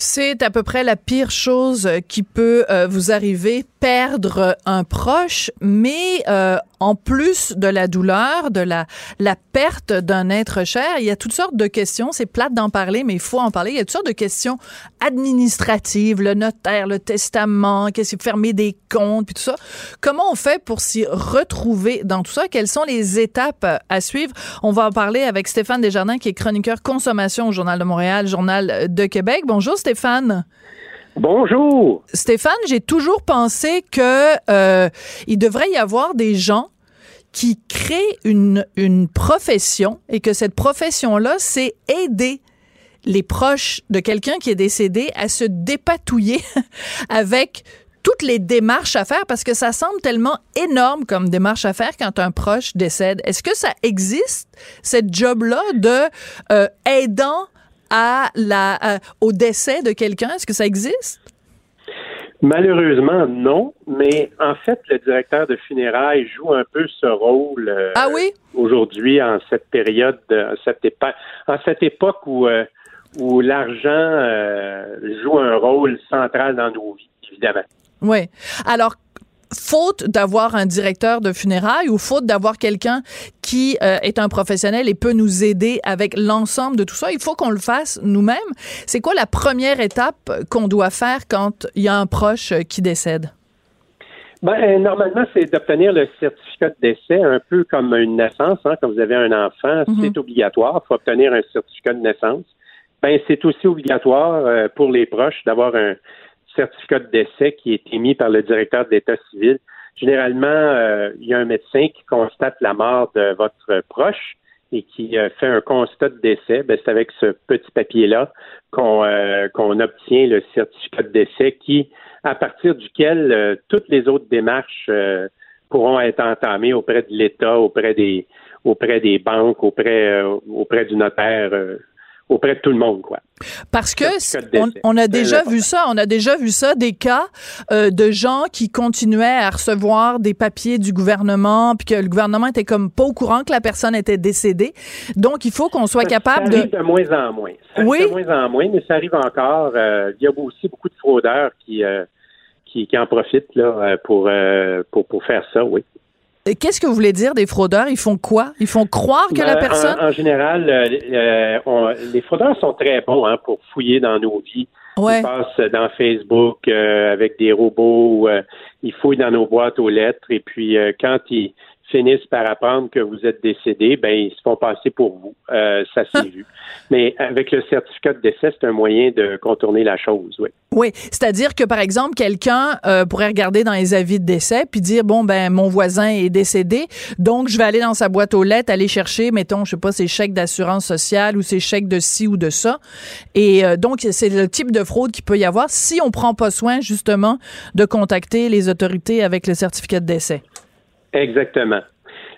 C'est à peu près la pire chose qui peut euh, vous arriver, perdre un proche, mais euh, en plus de la douleur, de la, la perte d'un être cher, il y a toutes sortes de questions. C'est plate d'en parler, mais il faut en parler. Il y a toutes sortes de questions administratives, le notaire, le testament, qu'est-ce que fermer des comptes, puis tout ça. Comment on fait pour s'y retrouver dans tout ça? Quelles sont les étapes à suivre? On va en parler avec Stéphane Desjardins, qui est chroniqueur consommation au Journal de Montréal, Journal de Québec. Bonjour. Bonjour. Stéphane, j'ai toujours pensé que euh, il devrait y avoir des gens qui créent une, une profession et que cette profession-là, c'est aider les proches de quelqu'un qui est décédé à se dépatouiller avec toutes les démarches à faire parce que ça semble tellement énorme comme démarche à faire quand un proche décède. Est-ce que ça existe, cette job-là de euh, aidant à la, à- au décès de quelqu'un? Est-ce que ça existe? Malheureusement, non, mais en fait, le directeur de funérailles joue un peu ce rôle euh, Ah oui? aujourd'hui en cette période, de- en cette, épa- en cette époque où, euh, où l'argent euh, joue un rôle central dans nos vies, évidemment. Oui. Alors, faute d'avoir un directeur de funérailles ou faute d'avoir quelqu'un qui euh, est un professionnel et peut nous aider avec l'ensemble de tout ça, il faut qu'on le fasse nous-mêmes. C'est quoi la première étape qu'on doit faire quand il y a un proche qui décède? Ben, normalement, c'est d'obtenir le certificat de décès, un peu comme une naissance. Hein, quand vous avez un enfant, Mhm. c'est obligatoire. Il faut obtenir un certificat de naissance. Ben, c'est aussi obligatoire euh, pour les proches d'avoir un certificat de décès qui est émis par le directeur de l'État civil. Généralement, euh, il y a un médecin qui constate la mort de votre proche et qui euh, fait un constat de décès, ben, c'est avec ce petit papier-là qu'on euh, qu'on obtient le certificat de décès qui, à partir duquel toutes les autres démarches pourront être entamées auprès de l'État, auprès des auprès des banques, auprès auprès du notaire auprès de tout le monde, quoi. Parce que on, a déjà vu ça, on a déjà vu ça des cas euh, de gens qui continuaient à recevoir des papiers du gouvernement puis que le gouvernement était comme pas au courant que la personne était décédée. Donc il faut qu'on soit capable ça arrive de... moins en moins. Ça oui. de moins en moins, mais ça arrive encore. Euh, il y a aussi beaucoup de fraudeurs qui euh, qui, qui, en profitent là pour pour pour faire ça, oui. Qu'est-ce que vous voulez dire des fraudeurs? Ils font quoi? Ils font croire que la ben, personne... En, général, euh, euh, les fraudeurs sont très bons hein, pour fouiller dans nos vies. Ils passent dans Facebook euh, avec des robots, ils fouillent dans nos boîtes aux lettres et puis quand ils finissent par apprendre que vous êtes décédé, ben ils se font passer pour vous. Euh, ça s'est ah. vu. Mais avec le certificat de décès, c'est un moyen de contourner la chose, oui. Oui, c'est-à-dire que par exemple, quelqu'un euh, pourrait regarder dans les avis de décès puis dire bon ben mon voisin est décédé, donc je vais aller dans sa boîte aux lettres, aller chercher, mettons, je sais pas, ses chèques d'assurance sociale ou ses chèques de ci ou de ça. Et euh, donc c'est le type de fraude qu'il peut y avoir si on prend pas soin justement de contacter les autorités avec le certificat de décès. Exactement.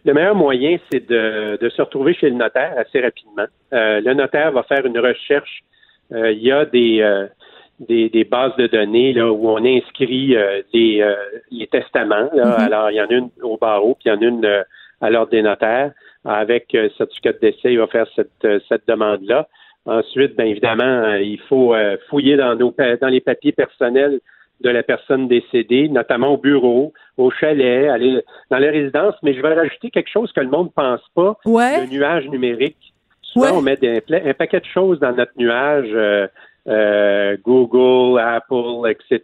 Le meilleur moyen, c'est de, se retrouver chez le notaire assez rapidement. Euh, le notaire va faire une recherche. Euh, il y a des, euh, des, des, bases de données là, où on inscrit les, les, testaments. Mm-hmm. Alors, il y en a une au barreau, puis il y en a une à l'ordre des notaires. Avec certificat de décès, il va faire cette, cette demande-là. Ensuite, bien évidemment, il faut fouiller dans, nos, dans les papiers personnels de la personne décédée, notamment au bureau, au chalet, aller dans les résidences. Mais je vais rajouter quelque chose que le monde ne pense pas, le nuage numérique. Souvent, on met un paquet de choses dans notre nuage, euh, euh, Google, Apple, etc.,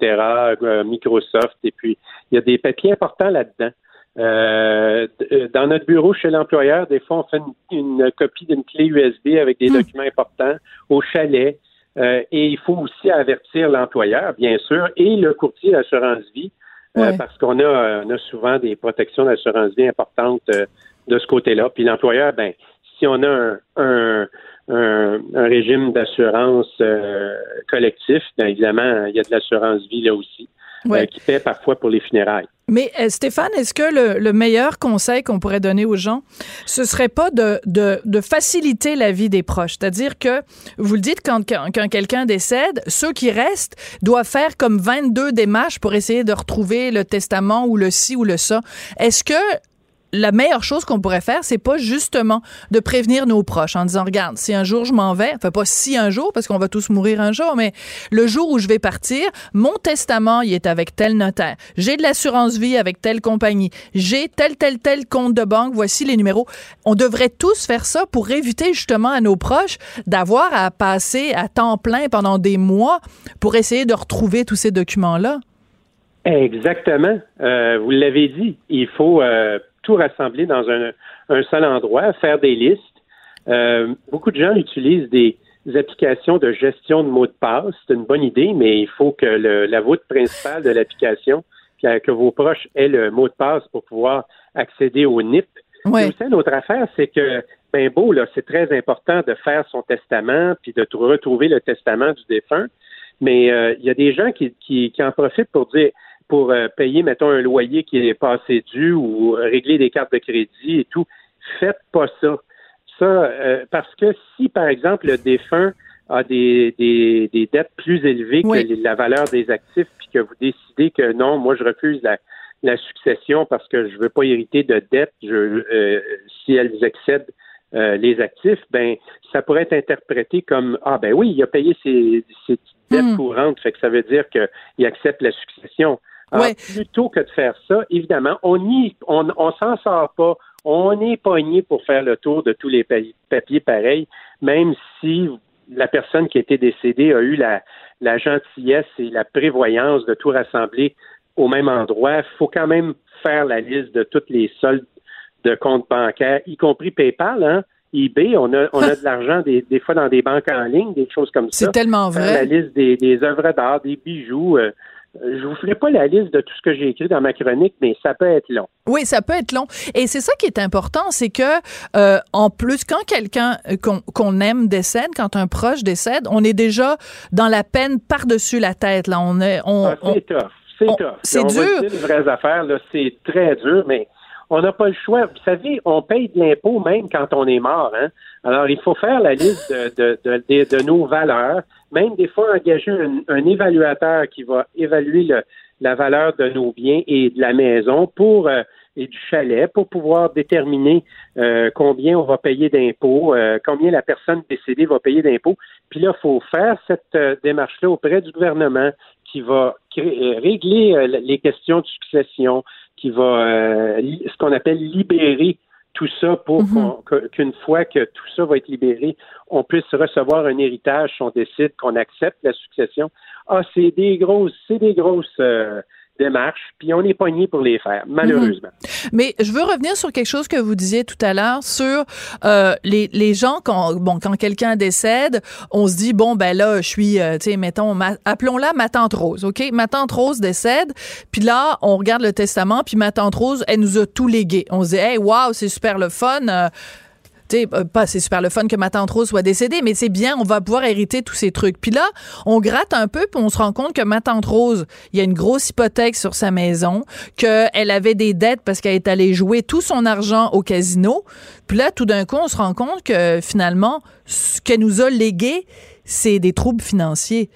euh, Microsoft, et puis il y a des papiers importants là-dedans. dans notre bureau chez l'employeur, des fois, on fait une copie d'une clé USB avec des hmm. documents importants. Au chalet, euh, et il faut aussi avertir l'employeur, bien sûr, et le courtier d'assurance vie, euh, parce qu'on a, on a souvent des protections d'assurance vie importantes euh, de ce côté-là. Puis l'employeur, ben, si on a un, un, régime d'assurance collectif, bien évidemment, il y a de l'assurance vie là aussi, qui paie parfois pour les funérailles. Mais euh, Stéphane, est-ce que le, le, meilleur conseil qu'on pourrait donner aux gens, ce serait pas de, de, de faciliter la vie des proches? C'est-à-dire que, vous le dites, quand, quand, quand quelqu'un décède, ceux qui restent doivent faire comme 22 démarches pour essayer de retrouver le testament ou le ci ou le ça. Est-ce que la meilleure chose qu'on pourrait faire, c'est pas justement de prévenir nos proches en disant regarde, si un jour je m'en vais, enfin pas si un jour parce qu'on va tous mourir un jour, mais le jour où je vais partir, mon testament il est avec tel notaire. J'ai de l'assurance vie avec telle compagnie. J'ai tel tel tel compte de banque, voici les numéros. On devrait tous faire ça pour éviter justement à nos proches d'avoir à passer à temps plein pendant des mois pour essayer de retrouver tous ces documents là. Exactement. Euh, vous l'avez dit, il faut euh, tout rassembler dans un, seul endroit, faire des listes. Euh, beaucoup de gens utilisent des, applications de gestion de mots de passe. C'est une bonne idée, mais il faut que la voûte principale de l'application, que, vos proches aient le mot de passe pour pouvoir accéder au NIP. Ouais. une autre affaire, c'est que ben beau, là, c'est très important de faire son testament puis de retrouver le testament du défunt. Mais euh, il y a des gens qui, qui en profitent pour dire pour euh, payer, mettons, un loyer qui est passé dû ou régler des cartes de crédit et tout. Faites pas ça. Ça, euh, parce que si, par exemple, le défunt a des, des, des dettes plus élevées que la valeur des actifs, puis que vous décidez que non, moi, je refuse la, la succession parce que je veux pas hériter de dettes je, euh, si elles excèdent les actifs, ben ça pourrait être interprété comme ah ben oui, il a payé ses, ses dettes hmm. courantes, fait que ça veut dire qu'il accepte la succession. Alors, plutôt que de faire ça, évidemment, on y, on, on s'en sort pas. On est pogné pour faire le tour de tous les papiers pareils, même si la personne qui était décédée a eu la, la gentillesse et la prévoyance de tout rassembler au même endroit. Il faut quand même faire la liste de toutes les soldes de comptes bancaires, y compris PayPal, hein? eBay, on a, on a de l'argent des, des, fois dans des banques en ligne, des choses comme ça. C'est tellement vrai. la liste des, des œuvres d'art, des bijoux. Euh, je vous ferai pas la liste de tout ce que j'ai écrit dans ma chronique, mais ça peut être long. Oui, ça peut être long. Et c'est ça qui est important, c'est que euh, en plus, quand quelqu'un euh, qu'on aime décède, quand un proche décède, on est déjà dans la peine par-dessus la tête. Là, on est, on, ah, c'est tough, c'est tough. C'est dur. les vraies affaires, là, c'est très dur, mais on n'a pas le choix. Vous savez, on paye de l'impôt même quand on est mort. Hein? Alors, il faut faire la liste de, de, de, de nos valeurs, même des fois engager un, évaluateur qui va évaluer la valeur de nos biens et de la maison pour euh, et du chalet pour pouvoir déterminer euh, combien on va payer d'impôts, euh, combien la personne décédée va payer d'impôts. Puis là, il faut faire cette démarche-là auprès du gouvernement qui va régler les questions de succession, qui va ce qu'on appelle libérer tout ça pour mhm. qu'une fois que tout ça va être libéré, on puisse recevoir un héritage si on décide qu'on accepte la succession. Ah, c'est des grosses, c'est des grosses euh, démarches, puis on est pogné pour les faire, malheureusement. Mhm. Mais je veux revenir sur quelque chose que vous disiez tout à l'heure sur euh, les, les gens quand bon quand quelqu'un décède, on se dit bon ben là je suis euh, tu sais mettons appelons-la ma tante Rose, ok? Ma tante Rose décède, puis là on regarde le testament, puis ma tante Rose elle nous a tout légué, on se dit hey wow c'est super le fun. Euh, sais, euh, pas c'est super le fun que ma tante Rose soit décédée, mais c'est bien, on va pouvoir hériter tous ces trucs. Puis là, on gratte un peu, puis on se rend compte que ma tante Rose, il y a une grosse hypothèque sur sa maison, qu'elle avait des dettes parce qu'elle est allée jouer tout son argent au casino. Puis là, tout d'un coup, on se rend compte que finalement, ce qu'elle nous a légué, c'est des troubles financiers.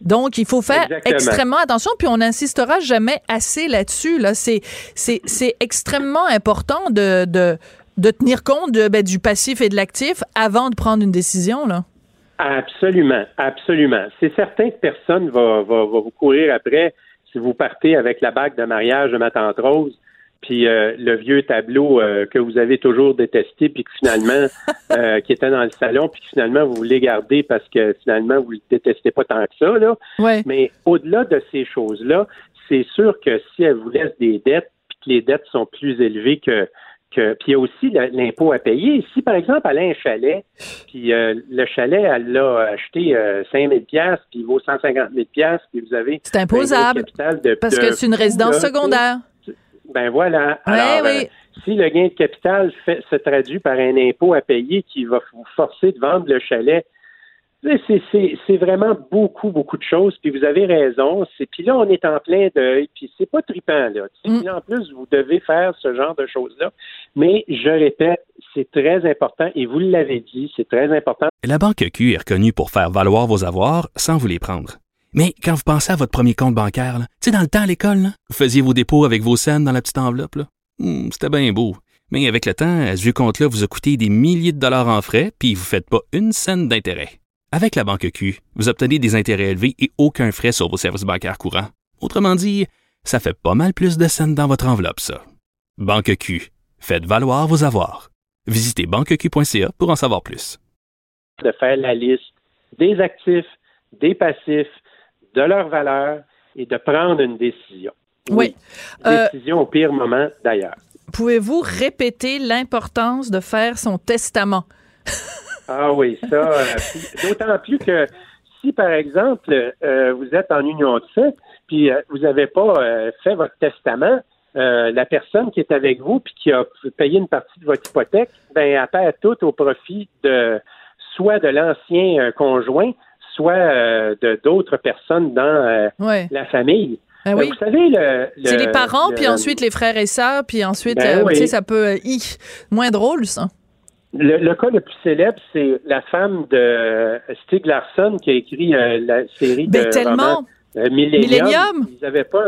Donc, il faut faire extrêmement attention, puis on n'insistera jamais assez là-dessus. Là. C'est, c'est, c'est extrêmement important de, de, de tenir compte de, ben, du passif et de l'actif avant de prendre une décision, là? Absolument, absolument. C'est certain que personne va, va, vous courir après si vous partez avec la bague de mariage de ma tante Rose, puis euh, le vieux tableau euh, que vous avez toujours détesté, puis que finalement, euh, qui était dans le salon, puis que finalement vous voulez garder parce que finalement vous le détestez pas tant que ça, là. Mais au-delà de ces choses-là, c'est sûr que si elle vous laisse des dettes, puis que les dettes sont plus élevées que puis il y a aussi l'impôt à payer. Si, par exemple, elle a un chalet, puis euh, le chalet, elle l'a acheté euh, 5 000 puis il vaut 150 000 puis vous avez... C'est imposable, parce que c'est une résidence secondaire. Ben voilà. Alors, euh, si le gain de capital fait, se traduit par un impôt à payer qui va vous forcer de vendre le chalet c'est vraiment beaucoup, beaucoup de choses. Puis vous avez raison. Puis là, on est en plein deuil. Puis c'est pas trippant, là. Mm. en plus, vous devez faire ce genre de choses-là. Mais je répète, c'est très important. Et vous l'avez dit, c'est très important. La Banque Q est reconnue pour faire valoir vos avoirs sans vous les prendre. Mais quand vous pensez à votre premier compte bancaire, tu sais, dans le temps à l'école, vous faisiez vos dépôts avec vos scènes dans la petite enveloppe. Hmm, c'était bien beau. Mais avec le temps, ce vieux compte-là vous a coûté des milliers de dollars en frais, puis vous ne faites pas une scène d'intérêt. Avec la banque Q, vous obtenez des intérêts élevés et aucun frais sur vos services bancaires courants. Autrement dit, ça fait pas mal plus de scènes dans votre enveloppe, ça. Banque Q, faites valoir vos avoirs. Visitez banqueq.ca pour en savoir plus. De faire la liste des actifs, des passifs, de leurs valeurs et de prendre une décision. Oui. Euh, décision au pire moment, d'ailleurs. Pouvez-vous répéter l'importance de faire son testament? Ah oui, ça. Euh, d'autant plus que si, par exemple, euh, vous êtes en union de fait, puis euh, vous n'avez pas fait votre testament, la personne qui est avec vous puis qui a payé une partie de votre hypothèque, ben, elle perd tout au profit de soit de l'ancien conjoint, soit de d'autres personnes dans la famille. Ben oui. Vous savez, le, c'est les parents, puis ensuite les frères et sœurs, puis ensuite, ben tu sais, ça peut... moins drôle, ça. Le, cas le plus célèbre, c'est la femme de Stieg Larsson qui a écrit euh, la série ben, de tellement. Euh, Millennium. Ils n'avaient pas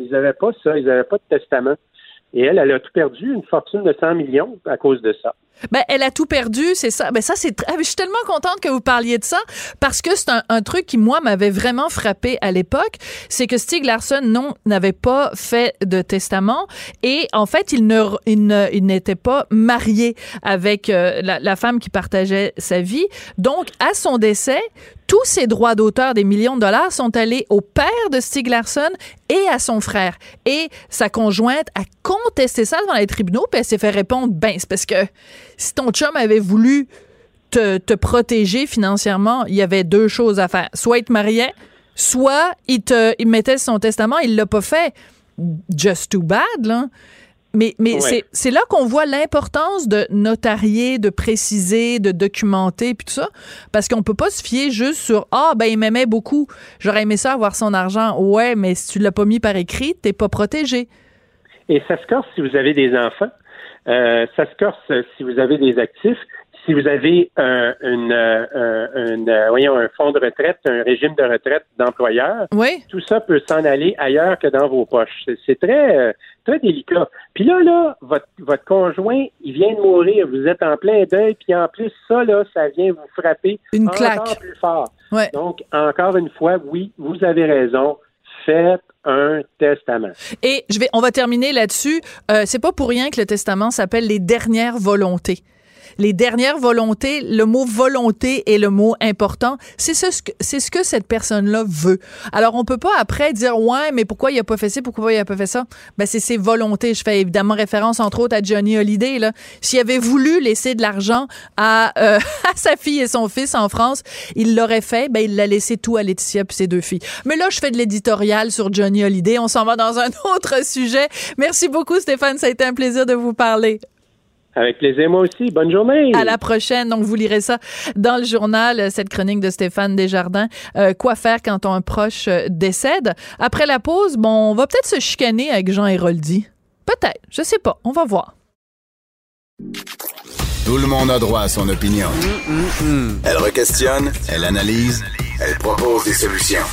ils avaient pas ça, ils n'avaient pas de testament. Et elle, elle a tout perdu, une fortune de 100 millions à cause de ça. Ben, elle a tout perdu, c'est ça. Ben, ça, c'est. Ah, je suis tellement contente que vous parliez de ça parce que c'est un, truc qui, moi, m'avait vraiment frappé à l'époque. C'est que Stieg Larsson, non, n'avait pas fait de testament et, en fait, il ne, n'était pas marié avec euh, la femme qui partageait sa vie. Donc, à son décès, tous ses droits d'auteur des millions de dollars sont allés au père de Stieg Larsson et à son frère. Et sa conjointe a contesté ça devant les tribunaux, puis elle s'est fait répondre, ben, c'est parce que si ton chum avait voulu te, te protéger financièrement, il y avait deux choses à faire. Soit être marié, soit il te il mettait son testament, il l'a pas fait. Just too bad, là. Mais, mais Ouais. c'est- là qu'on voit l'importance de notarier, de préciser, de documenter, puis tout ça. Parce qu'on peut pas se fier juste sur Ah, ben, il m'aimait beaucoup. J'aurais aimé ça avoir son argent. Ouais, mais si tu l'as pas mis par écrit, t'es pas protégé. Et ça se corse si vous avez des enfants. Euh, ça se corse si vous avez des actifs. Si vous avez un, une, euh, un- une, euh, voyons, un fonds de retraite, un régime de retraite d'employeur, Oui. tout ça peut s'en aller ailleurs que dans vos poches. C'est- très, euh, très délicat. Puis là, là, votre, votre conjoint, il vient de mourir. Vous êtes en plein deuil, puis en plus, ça, là, ça vient vous frapper Une encore claque. plus fort. Ouais. Donc, encore une fois, oui, vous avez raison. Faites un testament. Et je vais, on va terminer là-dessus. Euh, c'est pas pour rien que le testament s'appelle les dernières volontés. Les dernières volontés, le mot volonté est le mot important. C'est ce, que- c'est ce que cette personne-là veut. Alors, on peut pas après dire, ouais, mais pourquoi il a pas fait ci, pourquoi il a pas fait ça? Ben, c'est ses volontés. Je fais évidemment référence, entre autres, à Johnny Hallyday, là. S'il avait voulu laisser de l'argent à, euh, à sa fille et son fils en France, il l'aurait fait. Ben, il l'a laissé tout à Laetitia puis ses deux filles. Mais là, je fais de l'éditorial sur Johnny Hallyday. On s'en va dans un autre sujet. Merci beaucoup, Stéphane. Ça a été un plaisir de vous parler. Avec plaisir, moi aussi. Bonne journée. À la prochaine. Donc, vous lirez ça dans le journal, euh, cette chronique de Stéphane Desjardins. Euh, quoi faire quand un proche euh, décède? Après la pause, bon, on va peut-être se chicaner avec Jean Héroldi. Peut-être. Je sais pas. On va voir. Tout le monde a droit à son opinion. Elle requestionne, elle analyse, elle propose des solutions.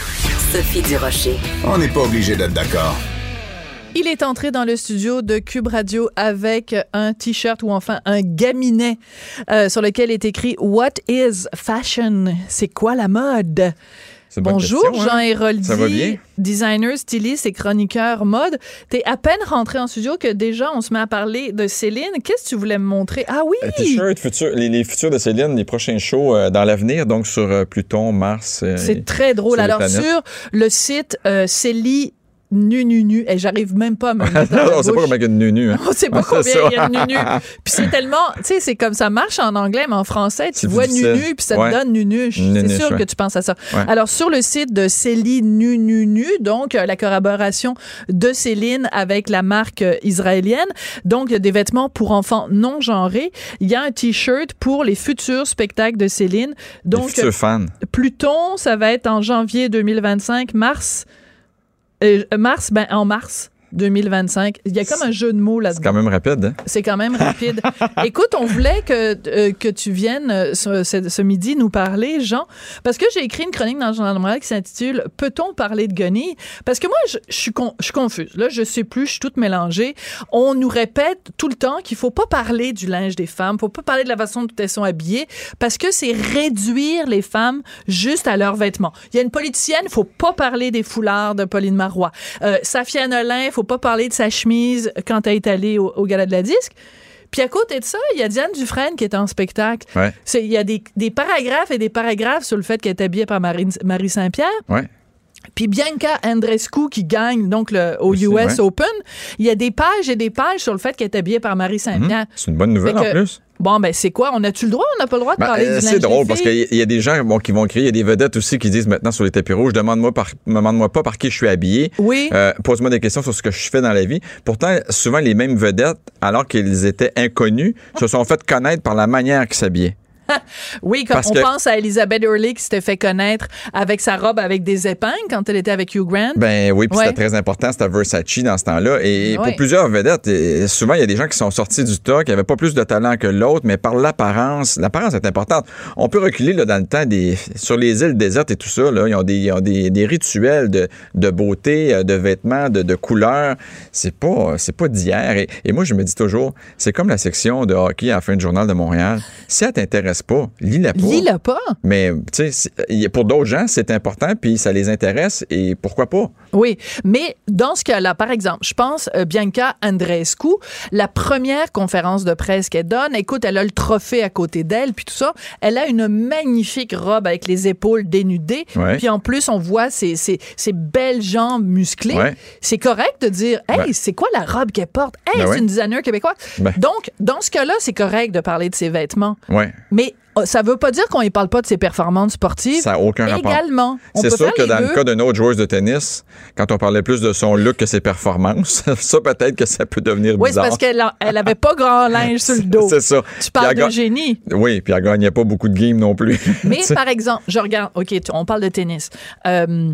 Sophie Durocher. On n'est pas obligé d'être d'accord. Il est entré dans le studio de Cube Radio avec un t-shirt ou enfin un gaminet euh, sur lequel est écrit What is fashion? C'est quoi la mode? Bonjour, question, hein? Jean Héroldi, bien? designer, styliste et chroniqueur mode. T'es à peine rentré en studio que déjà on se met à parler de Céline. Qu'est-ce que tu voulais me montrer? Ah oui! Un T-shirt, futur- les, les futurs de Céline, les prochains shows euh, dans l'avenir, donc sur euh, Pluton, Mars. euh, C'est très drôle. Alors, sur le site euh, Célie nu nu nu, et j'arrive même pas à me le mettre dans la on sait pas comment il y a de nunu. Hein. On sait pas C'est combien il y a de nunu. Puis c'est tellement, tu sais, c'est comme ça marche en anglais, mais en français, tu vois nunu, puis ça Ouais. te donne nunuche. C'est sûr ouais. que tu penses à ça. Ouais. Alors, sur le site de Céline Nu Nu Nu, donc euh, la collaboration de Céline avec la marque euh, israélienne, donc des vêtements pour enfants non genrés, il y a un T-shirt pour les futurs spectacles de Céline. Les Donc, futurs fans. Pluton, ça va être en janvier 2025. Mars, euh, mars, ben en mars 2025. Il y a comme un jeu de mots C'est là-dedans. quand même rapide. Hein? C'est quand même rapide. Écoute, on voulait que, euh, que tu viennes euh, ce, ce- ce midi nous parler, Jean, parce que j'ai écrit une chronique dans le Journal de Montréal qui s'intitule Peut-on parler de guenilles? Parce que moi, je, je suis con- je suis confuse. Là, je sais plus, je suis toute mélangée. On nous répète tout le temps qu'il faut pas parler du linge des femmes, faut pas parler de la façon dont elles sont habillées, parce que c'est réduire les femmes juste à leurs vêtements. Il y a une politicienne, faut pas parler des foulards de Pauline Marois. Euh, Safia Nolin, faut pas parler de sa chemise quand elle est allée au, au gala de la disque. Puis à côté de ça, il y a Diane Dufresne qui est en spectacle. Ouais. Il y a des, des paragraphes et des paragraphes sur le fait qu'elle est habillée par Marie, Marie Saint-Pierre. Ouais. Puis Bianca Andreescu qui gagne donc le, au Aussi, US ouais. Open, il y a des pages et des pages sur le fait qu'elle est habillée par Marie Saint-Pierre. Mhm. C'est une bonne nouvelle en plus. Bon, ben c'est quoi? On a-tu le droit? On n'a pas le droit de Ben, parler euh, du c'est drôle parce qu'il y a des gens bon, qui vont crier, il y a des vedettes aussi qui disent maintenant sur les tapis rouges, demande-moi par, demande-moi pas par qui je suis habillé. Oui. Euh, pose-moi des questions sur ce que je fais dans la vie. Pourtant, souvent les mêmes vedettes, alors qu'ils étaient inconnus, se sont fait connaître par la manière qu'ils s'habillaient. Oui, comme Parce on que- pense à Elizabeth Hurley qui s'était fait connaître avec sa robe avec des épingles quand elle était avec Hugh Grant. Ben oui, puis Ouais. c'était très important, c'était Versace dans ce temps-là. Et Ouais. pour plusieurs vedettes, et souvent il y a des gens qui sont sortis du tas, qui n'avaient pas plus de talent que l'autre, mais par l'apparence, l'apparence est importante. On peut reculer là, dans le temps des, sur les îles désertes et tout ça, là, ils ont des, ils ont des, des rituels de, de beauté, euh, de vêtements, de, de couleurs. C'est pas, c'est pas d'hier. Et, et moi, je me dis toujours, c'est comme la section de hockey à la fin du journal de Montréal. Si elle t'intéresse pas, lis-la pas. Lis-le pas. Mais tu sais, pour d'autres gens, c'est important, puis ça les intéresse, et pourquoi pas? Oui, mais dans ce cas-là, par exemple, je pense euh, Bianca Andreescu, la première conférence de presse qu'elle donne, écoute, elle a le trophée à côté d'elle, puis tout ça, elle a une magnifique robe avec les épaules dénudées, Ouais. puis en plus, on voit ses, ses, ses belles jambes musclées. Ouais. C'est correct de dire, hey, Ben. c'est quoi la robe qu'elle porte? Hey, Ben c'est ouais. une designer québécoise. Ben. Donc, dans ce cas-là, c'est correct de parler de ses vêtements. Mais oh, ça veut pas dire qu'on ne parle pas de ses performances sportives. Ça n'a aucun rapport. Également. C'est sûr que dans deux. le cas d'une autre joueuse de tennis, quand on parlait plus de son look que ses performances, ça peut-être que ça peut devenir Oui, c'est bizarre. parce qu'elle a- elle avait pas grand linge sur le dos. C'est ça. Tu parles de génie. Oui, puis elle gagnait pas beaucoup de games non plus. Mais par exemple, je regarde, OK, tu- on parle de tennis. Euh,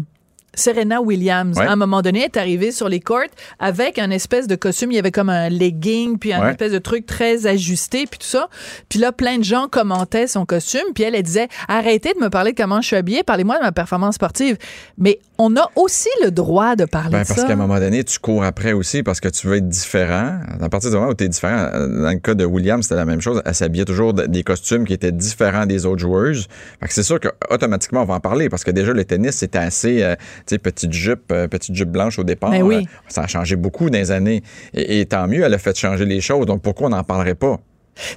Serena Williams, Ouais. à un moment donné, est arrivée sur les courts avec un espèce de costume. Il y avait comme un legging, puis un Ouais. espèce de truc très ajusté, puis tout ça. Puis là, plein de gens commentaient son costume, puis elle, elle disait Arrêtez de me parler de comment je suis habillée, parlez-moi de ma performance sportive. Mais on a aussi le droit de parler Ben, de parce ça. qu'à un moment donné, tu cours après aussi parce que tu veux être différent. À partir du moment où tu es différent, euh, dans le cas de Williams, c'était la même chose. Elle s'habillait toujours de- des costumes qui étaient différents des autres joueuses. Fait que c'est sûr qu'automatiquement, on va en parler parce que déjà, le tennis, c'était assez, euh, tu sais, petite jupe, euh, petite jupe blanche au départ. Ben oui. Euh, ça a changé beaucoup dans les années. Et, et tant mieux, elle a fait changer les choses. Donc, pourquoi on n'en parlerait pas?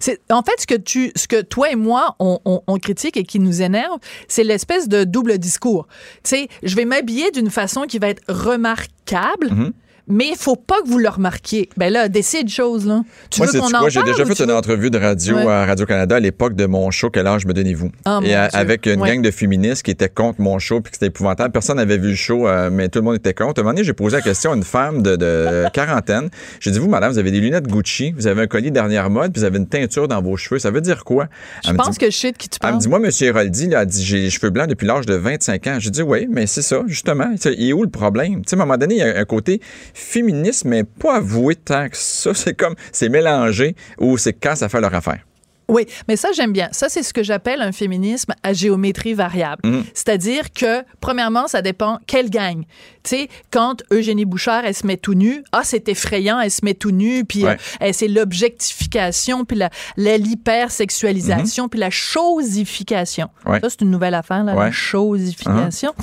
C'est en fait ce que tu, ce que toi et moi on, critique et qui nous énerve, c'est l'espèce de double discours. Tu sais, je vais m'habiller d'une façon qui va être remarquable. Mhm. Mais il faut pas que vous le remarquiez. Ben là, décide chose là. Tu Moi, veux c'est qu'on en J'ai déjà fait une veux- entrevue de radio Ouais. à Radio-Canada à l'époque de mon show Quel âge me donnez-vous? Ah, Et à- avec une Ouais. gang de féministes qui étaient contre mon show puis que c'était épouvantable. Personne n'avait vu le show, euh, mais tout le monde était contre. À un moment donné, j'ai posé la question à une femme de, de quarantaine. J'ai dit, vous, madame, vous avez des lunettes Gucci, vous avez un collier dernière mode, puis vous avez une teinture dans vos cheveux. Ça veut dire quoi? Je Elle pense dit- que je sais de qui tu elle me parles. dit, moi, M. Héroldi, là, dit, j'ai les cheveux blancs depuis l'âge de 25 ans. J'ai dit, oui, mais c'est ça, justement. Il est où le problème? Tu sais, à un moment donné, il y a un côté féministe, mais pas avoué tant que ça. C'est comme, c'est mélangé ou c'est quand ça fait leur affaire. Oui, mais ça, j'aime bien. Ça, c'est ce que j'appelle un féminisme à géométrie variable. Mm. C'est-à-dire que, premièrement, ça dépend quelle gagne. Tu sais, quand Eugénie Bouchard, elle se met tout nue, ah, c'est effrayant, elle se met tout nue, puis Ouais. euh, c'est l'objectification, puis l'hypersexualisation, puis la chosification. Mm-hmm. Ouais. Ça, c'est une nouvelle affaire, là, la Ouais. Uh-huh. chosification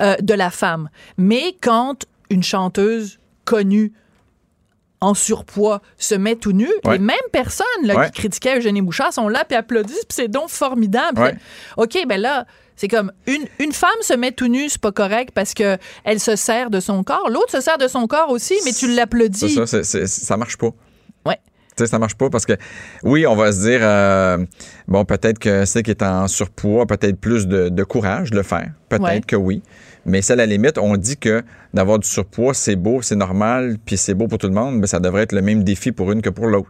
euh, de la femme. Mais quand une chanteuse connue en surpoids se met tout nu, Ouais. les mêmes personnes là, Ouais. qui critiquaient Eugénie Bouchard sont là puis applaudissent, puis c'est donc formidable. Ouais. OK, ben là, c'est comme une, une femme se met tout nu, c'est pas correct parce que elle se sert de son corps. L'autre se sert de son corps aussi, mais tu l'applaudis. ça, ça marche pas. Ouais. Tu sais, ça marche pas parce que, oui, on va se dire, euh, bon, peut-être que c'est qui est en surpoids, peut-être plus de, de courage de le faire. Peut-être que oui. Mais c'est à la limite, on dit que d'avoir du surpoids, c'est beau, c'est normal, puis c'est beau pour tout le monde, mais ça devrait être le même défi pour une que pour l'autre.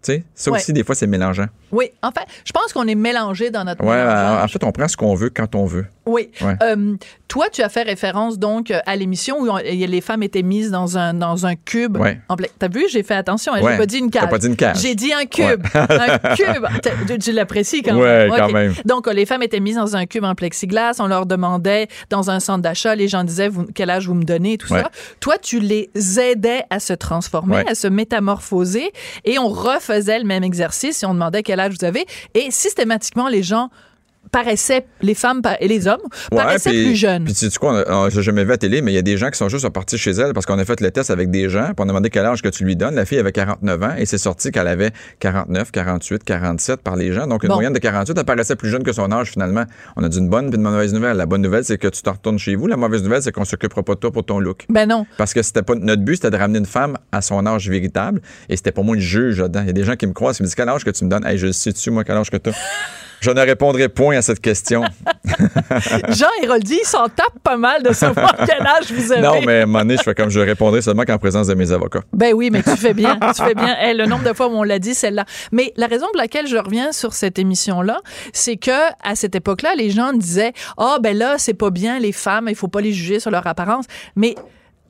Tu sais, ça Ouais. aussi, des fois, c'est mélangeant. Oui, en fait, je pense qu'on est mélangé dans notre Ouais, en fait, on prend ce qu'on veut quand on veut. Oui. Ouais. Euh, toi, tu as fait référence donc à l'émission où on- les femmes étaient mises dans un, dans un cube. Ouais. T'as vu, j'ai fait attention. hein, Ouais. J'ai pas dit une cage. T'as pas dit une cage. J'ai dit un cube. un cube. T'as- Tu, tu l'apprécies quand même. quand même. Donc, euh, les femmes étaient mises dans un cube en plexiglas. On leur demandait dans un centre d'achat. Les gens disaient vous- quel âge vous me donnez, tout Ouais. ça. Toi, tu les aidais à se transformer, à se métamorphoser. Et on refaisait le même exercice et on demandait quel âge vous avez. Et systématiquement, les gens paraissaient, les femmes et les hommes, paraissaient plus jeunes. Puis tu sais quoi, on a- j'ai jamais vu à télé, mais il y a des gens qui sont juste partis chez elle parce qu'on a fait le test avec des gens, puis on a demandé quel âge que tu lui donnes. La fille avait 49 ans et c'est sorti qu'elle avait 49, 48, 47 par les gens. Donc une Bon. moyenne de 48, elle paraissait plus jeune que son âge finalement. On a dit une bonne puis une mauvaise nouvelle. La bonne nouvelle, c'est que tu t'en retournes chez vous. La mauvaise nouvelle, c'est qu'on s'occupera pas de toi pour ton look. Ben non. Parce que c'était pas notre but, c'était de ramener une femme à son âge véritable. Et c'était pas moi le juge là-dedans. Il y a des gens qui me croisent, qui me disent quel âge que tu me donnes. Hey, je le moi quel âge que tu Je ne répondrai point à cette question. Jean Héroldi, il s'en tape pas mal de savoir quel âge vous avez. Non, mais à un moment donné, je fais comme je répondrai seulement qu'en présence de mes avocats. Ben oui, mais tu fais bien, tu fais bien. Hey, le nombre de fois où on l'a dit, celle-là. Mais la raison pour laquelle je reviens sur cette émission-là, c'est que à cette époque-là, les gens disaient, ah ben là, c'est pas bien les femmes, il faut pas les juger sur leur apparence. Mais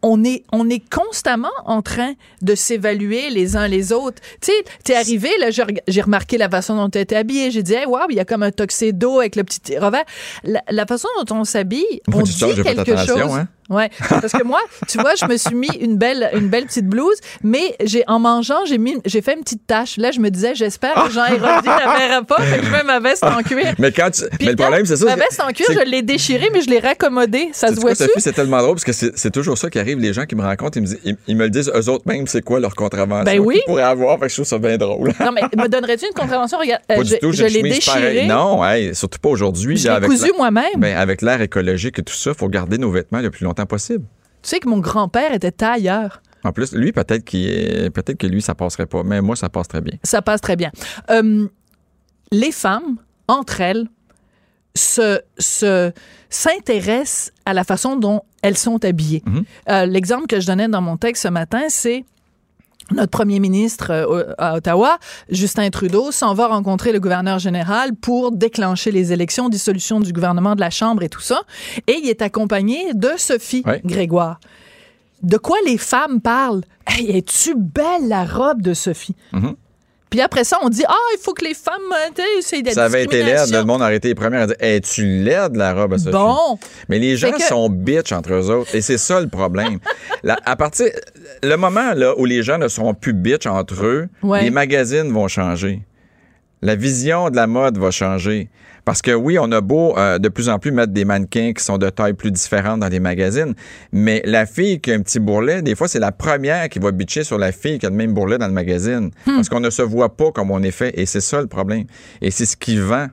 on est, on est constamment en train de s'évaluer les uns les autres. Tu sais, t'es arrivé, là, j'ai remarqué la façon dont tu étais habillé. J'ai dit, hey, wow, il y a comme un tuxedo avec le petit revers. La, la façon dont on s'habille, on dit quelque chose. hein? Ouais, parce que moi, tu vois, je me suis mis une belle, une belle petite blouse, mais j'ai en mangeant, j'ai mis, j'ai fait une petite tache. Là, je me disais, j'espère que Jean Héroldi la verra pas, fait que je mets ma veste en cuir. Mais quand tu- Puis mais le problème, c'est ça. Ma veste en cuir, je l'ai déchirée, mais je l'ai raccommodée. Ça se? Sophie, c'est tellement drôle parce que c'est toujours ça qui arrive. Les gens qui me rencontrent, ils me, disent- ils- ils me le disent eux autres même, c'est quoi leur contravention Ben oui. qu'ils pourraient avoir. Fait que je trouve ça bien drôle. Non, mais me donnerais-tu une contravention? Regarde, euh, Pas je, du tout, je j'ai une l'ai déchirée. Non, hey, surtout pas aujourd'hui. Je l'ai cousu moi-même. ben, avec l'air écologique et tout ça, il faut garder nos vêtements le plus longtemps possible. Tu sais que mon grand-père était tailleur. En plus, lui, peut-être est- peut-être que lui, ça passerait pas. Mais moi, ça passe très bien. Ça passe très bien. Euh, les femmes entre elles, se, se s'intéressent à la façon dont elles sont habillées. Euh, L'exemple que je donnais dans mon texte ce matin, c'est notre premier ministre euh, à Ottawa, Justin Trudeau, s'en va rencontrer le gouverneur général pour déclencher les élections, dissolution du gouvernement de la Chambre et tout ça. Et il est accompagné de Sophie. Grégoire. De quoi les femmes parlent? Hey, es-tu belle la robe de Sophie? Mhm. Puis après ça, on dit Ah, il faut que les femmes. euh, tu C'est de la Ça avait été laide, le monde a arrêté les premières à dire Es-tu laide la robe à Sophie? Bon. Mais les gens que- sont bitch entre eux autres. Et c'est ça le problème. À partir. Le moment là, où les gens ne seront plus bitch entre eux, Ouais. les magazines vont changer. La vision de la mode va changer. Parce que oui, on a beau euh, de plus en plus mettre des mannequins qui sont de taille plus différente dans les magazines, mais la fille qui a un petit bourrelet, des fois, c'est la première qui va bitcher sur la fille qui a le même bourrelet dans le magazine. Parce qu'on ne se voit pas comme on est fait. Et c'est ça le problème. Et c'est ce qui vend.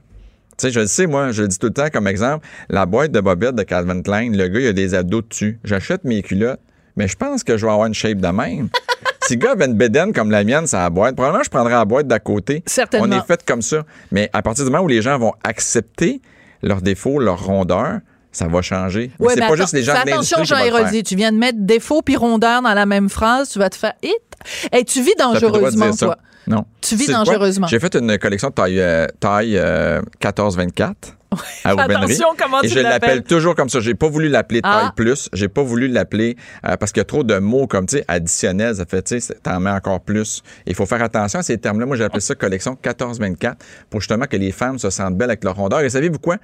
Tu sais, je le sais, moi, je le dis tout le temps comme exemple, la boîte de bobettes de Calvin Klein, le gars, il a des abdos dessus. J'achète mes culottes, mais je pense que je vais avoir une shape de même. si le gars avait une bédaine comme la mienne, ça la boîte, probablement je prendrais la boîte d'à côté. Certainement. On est fait comme ça. Mais à partir du moment où les gens vont accepter leurs défauts, leurs rondeurs, ça va changer. Ouais, c'est pas attends, juste les gens de attention, le Jean-Héroldi. Tu viens de mettre défaut puis rondeur dans la même phrase. Tu vas te faire hit. Hey, tu vis dangereusement, toi. Non. Tu vis dangereusement. J'ai fait une collection de taille, euh, taille euh, 14-24 à Aubainerie. Attention comment Et tu je l'appelle toujours comme ça. J'ai pas voulu l'appeler Ah. taille plus. J'ai pas voulu l'appeler euh, parce qu'il y a trop de mots comme, tu sais, additionnels. Ça fait, tu sais, t'en mets encore plus. Il faut faire attention à ces termes-là. Moi, j'ai appelé ça collection 14-24 pour justement que les femmes se sentent belles avec leur rondeur. Et savez-vous quoi?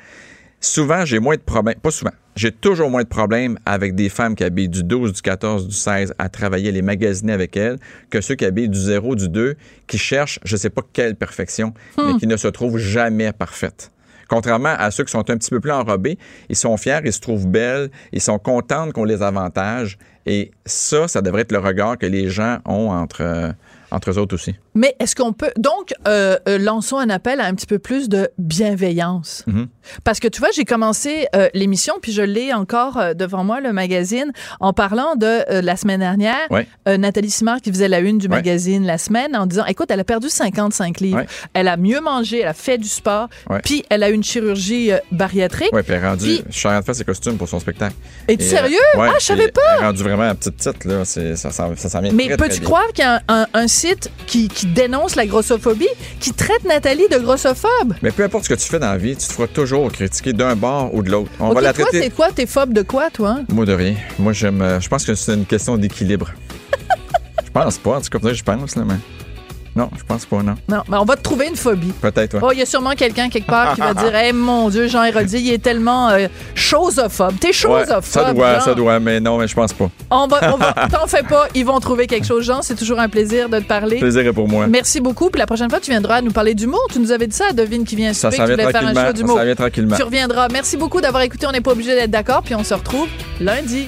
Souvent, j'ai moins de problèmes. Pas souvent. J'ai toujours moins de problèmes avec des femmes qui habillent du 12, du 14, du 16 à travailler, les magasiner avec elles, que ceux qui habillent du 0, du 2, qui cherchent je sais pas quelle perfection, mais qui ne se trouvent jamais parfaites. Contrairement à ceux qui sont un petit peu plus enrobés, ils sont fiers, ils se trouvent belles, ils sont contents qu'on les avantage. Et ça, ça devrait être le regard que les gens ont entre, euh, entre eux autres aussi. Mais est-ce qu'on peut. Donc, euh, euh, lançons un appel à un petit peu plus de bienveillance. Mhm. Parce que tu vois, j'ai commencé euh, l'émission, puis je l'ai encore euh, devant moi, le magazine, en parlant de la semaine dernière. Ouais. Nathalie Simard qui faisait la une du Ouais. magazine la semaine en disant écoute, elle a perdu 55 livres. Ouais. Elle a mieux mangé, elle a fait du sport, Ouais. puis elle a une chirurgie bariatrique. Oui, puis elle rendue. Puis- Je suis en train de faire ses costumes pour son spectacle. Et, sérieux? euh, ouais, ah, je savais pas! Elle est rendue vraiment à petite petite, là. Ça, ça, ça vient Mais peux-tu croire qu'il y a un, un- un site qui, qui dénonce la grossophobie, qui traite Nathalie de grossophobe? Mais peu importe ce que tu fais dans la vie, tu te feras toujours critiquer d'un bord ou de l'autre. On va la toi, traiter. c'est quoi? T'es phobe de quoi, toi? Moi, de rien. Moi, j'aime. euh, Je pense que c'est une question d'équilibre. je pense pas, en tout cas, je pense, là, mais. Non, je pense pas, non. Non, mais on va te trouver une phobie. Peut-être, ouais. Oh, il y a sûrement quelqu'un quelque part qui va dire Eh mon Dieu, Jean Héroldi, il est tellement euh, chosophobe. T'es Ouais, chosophobe. ça doit, ça doit, mais non, mais je pense pas. On va, on va- t'en fais pas, ils vont trouver quelque chose. Jean, c'est toujours un plaisir de te parler. Plaisir est pour moi. Merci beaucoup. Puis la prochaine fois, tu viendras nous parler d'humour. Tu nous avais dit ça à Devine qui vient Ça souper, que tu voulais faire un show Ça d'humour. vient tranquillement. Tu reviendras. Merci beaucoup d'avoir écouté. On n'est pas obligé d'être d'accord. Puis on se retrouve lundi.